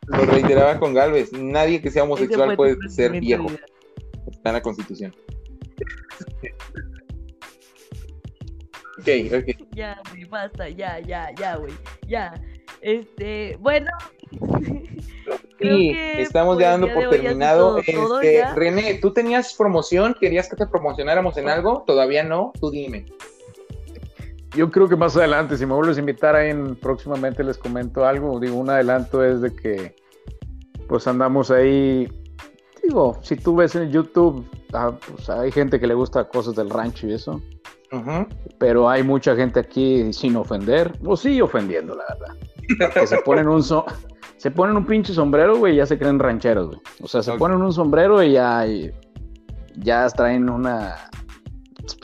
Speaker 1: lo reiteraba con Galvez, nadie que sea homosexual puede ser viejo. Está en la constitución. Ok, ok. (laughs)
Speaker 2: Ya, güey, basta, ya, ya, ya, güey, ya. Este, bueno. (laughs)
Speaker 1: Sí,
Speaker 2: que
Speaker 1: estamos ya dando por terminado.
Speaker 2: todo, todo
Speaker 1: Este,
Speaker 2: ya.
Speaker 1: René, ¿tú tenías promoción? ¿Querías que te promocionáramos en algo? Todavía no, tú dime.
Speaker 4: Yo creo que más adelante, si me vuelves a invitar ahí en, próximamente les comento algo. Digo, un adelanto es de que pues andamos ahí. Digo, si tú ves en YouTube, ah, pues hay gente que le gusta cosas del rancho y eso. Pero hay mucha gente aquí sin ofender, o sí ofendiendo, la verdad. Que se ponen un so- se ponen un pinche sombrero, güey, y ya se creen rancheros, güey. O sea, se ponen un sombrero y ya, y ya traen una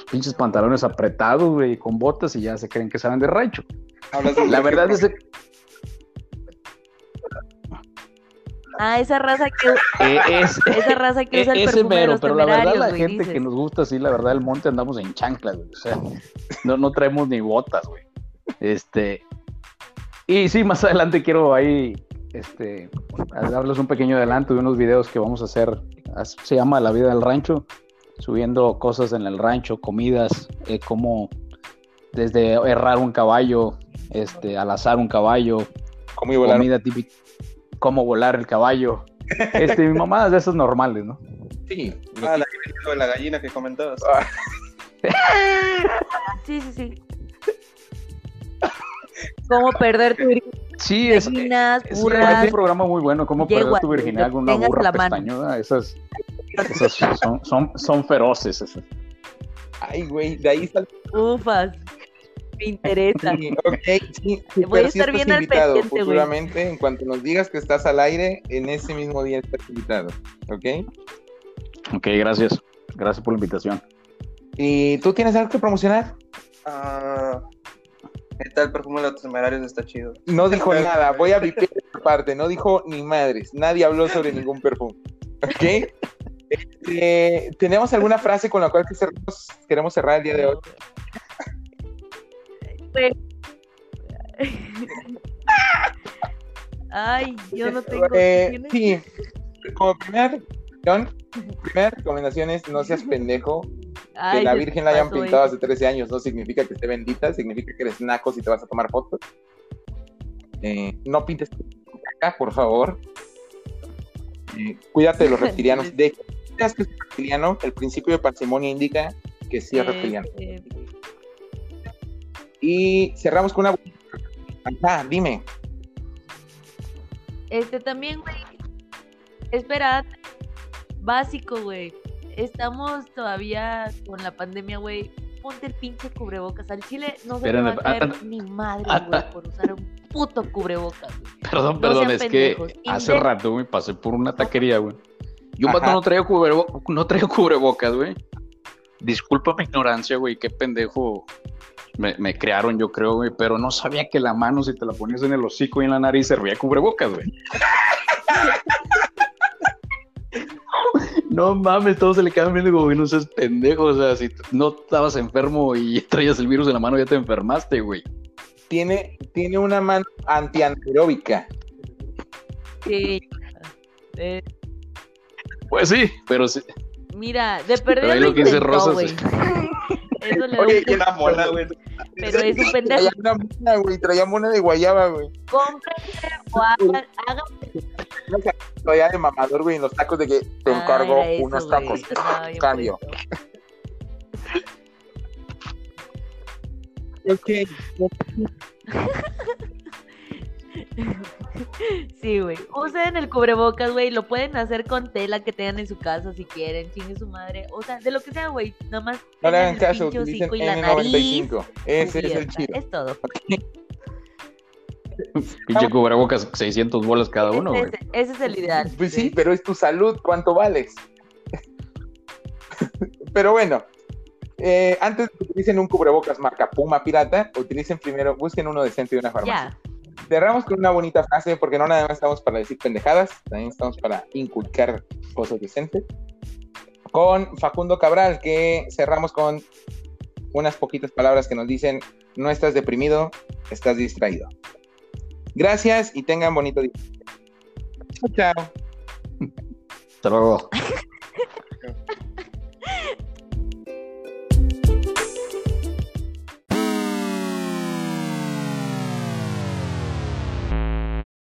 Speaker 4: pinches pantalones apretados, güey, con botas y ya se creen que saben de rancho.
Speaker 3: Hablas de
Speaker 4: La verdad es que
Speaker 2: Ah, esa raza que,
Speaker 4: eh, es, (laughs)
Speaker 2: esa raza que usa el
Speaker 4: ese
Speaker 2: perfume de
Speaker 4: mero,
Speaker 2: los
Speaker 4: pero la verdad la
Speaker 2: güey,
Speaker 4: gente
Speaker 2: dices.
Speaker 4: que nos gusta así, la verdad el monte andamos en chanclas, güey. O sea, no, no traemos ni botas, güey. Este, y sí, más adelante quiero ahí, este, a darles un pequeño adelanto de unos videos que vamos a hacer. Se llama La vida del rancho, subiendo cosas en el rancho, comidas, eh, como desde errar un caballo, este, al azar un caballo, comida típica, cómo volar el caballo. (laughs) Este, mi mamadas de esas normales, ¿no?
Speaker 1: Sí.
Speaker 3: Ah, la, de la gallina que comentabas.
Speaker 1: Ah,
Speaker 2: Sí, sí, sí. ¿Cómo perder tu (laughs)
Speaker 4: Sí, es,
Speaker 2: gallinas,
Speaker 4: es, un programa muy bueno, cómo perder tu virginidad con una burra
Speaker 2: la mano.
Speaker 4: pestañuda. Esas, esas son, son, son feroces. esas.
Speaker 1: Ay, güey, de ahí está.
Speaker 2: Ufas. Me interesa. (laughs)
Speaker 1: Sí, ok, sí,
Speaker 2: Voy a estar bien al
Speaker 1: invitado futuramente. En cuanto nos digas que estás al aire, en ese mismo día estás invitado. ¿Ok?
Speaker 4: Ok, gracias. Gracias por la invitación.
Speaker 1: ¿Y tú tienes algo que promocionar?
Speaker 3: Ah, neta, el perfume de los temerarios está chido.
Speaker 1: No dijo nada, voy a vipear esta parte, no dijo ni madres, nadie habló sobre ningún perfume. ¿Ok? Este, ¿Tenemos alguna frase con la cual que cerramos- queremos cerrar el día de hoy?
Speaker 2: Güey. Ay, yo no tengo.
Speaker 1: Eh, sí, como recomendación, primera recomendación es no seas pendejo.
Speaker 2: Ay,
Speaker 1: que la Virgen la hayan pintado hace 13 años no significa que esté bendita, significa que eres naco si te vas a tomar fotos. Eh, no pintes tu caca, por favor. Eh, cuídate de los (laughs) reptilianos. De que es reptiliano, el principio de parsimonia indica que sí es reptiliano. Y cerramos con una. Ajá, dime.
Speaker 2: Este también, güey. Espera, básico, güey. Estamos todavía con la pandemia, güey. ponte el pinche cubrebocas. Al chile no se
Speaker 4: Espérame,
Speaker 2: va a caer
Speaker 4: ah,
Speaker 2: ni madre,
Speaker 4: ah,
Speaker 2: güey, por usar un puto cubrebocas. güey.
Speaker 4: Perdón,
Speaker 2: No
Speaker 4: perdón, es que hace rato, güey, pasé por una taquería, güey. Y un vato no traía, cubrebo- no traía cubrebocas, güey. Disculpa mi ignorancia, güey, qué pendejo me, me crearon, yo creo, güey, pero no sabía que la mano, si te la ponías en el hocico y en la nariz, servía cubrebocas, güey. (laughs) No mames, todos se le quedan viendo como, güey, no seas pendejo, o sea, si no estabas enfermo y (laughs) traías el virus en la mano, ya te enfermaste, güey.
Speaker 1: Tiene, tiene una mano antianaeróbica.
Speaker 2: Sí. Eh,
Speaker 4: Pues sí, pero sí.
Speaker 2: mira, de perder
Speaker 4: ahí
Speaker 2: lo
Speaker 4: lo que dice Rosas-
Speaker 2: güey. (laughs) Eso le da
Speaker 1: Oye, y
Speaker 3: Una mola, güey.
Speaker 2: Pero es un pendejo.
Speaker 1: Traía una mona, güey, traía mona de guayaba, güey.
Speaker 2: Cómprense o hagan, hagan
Speaker 1: Traía de mamador, güey, en los tacos de que te
Speaker 2: Ah,
Speaker 1: encargo
Speaker 2: era eso,
Speaker 1: unos tacos.
Speaker 2: Bien
Speaker 1: Cambio.
Speaker 2: puesto. (laughs) Sí, güey. Usen el cubrebocas, güey. Lo pueden hacer con tela que tengan en su casa si quieren. Chingue su madre. O sea, de lo que sea, güey. Nada más.
Speaker 1: No le hagan caso, utilicen
Speaker 2: y la nariz
Speaker 1: N95. Ese es el chido.
Speaker 2: Es todo. (laughs)
Speaker 4: Pinche cubrebocas, 600 bolas cada uno, güey.
Speaker 2: ese, ese es el ideal. (laughs)
Speaker 1: Pues sí, pero es tu salud, ¿cuánto vales? pero bueno, eh, antes de que utilicen un cubrebocas marca Puma Pirata, utilicen primero, busquen uno decente de una farmacia. Cerramos con una bonita frase, porque no nada más estamos para decir pendejadas, también estamos para inculcar cosas decentes. Con Facundo Cabral, que cerramos con unas poquitas palabras que nos dicen, no estás deprimido, estás distraído. Gracias y tengan bonito día. Chao, chao.
Speaker 4: Hasta luego. (laughs)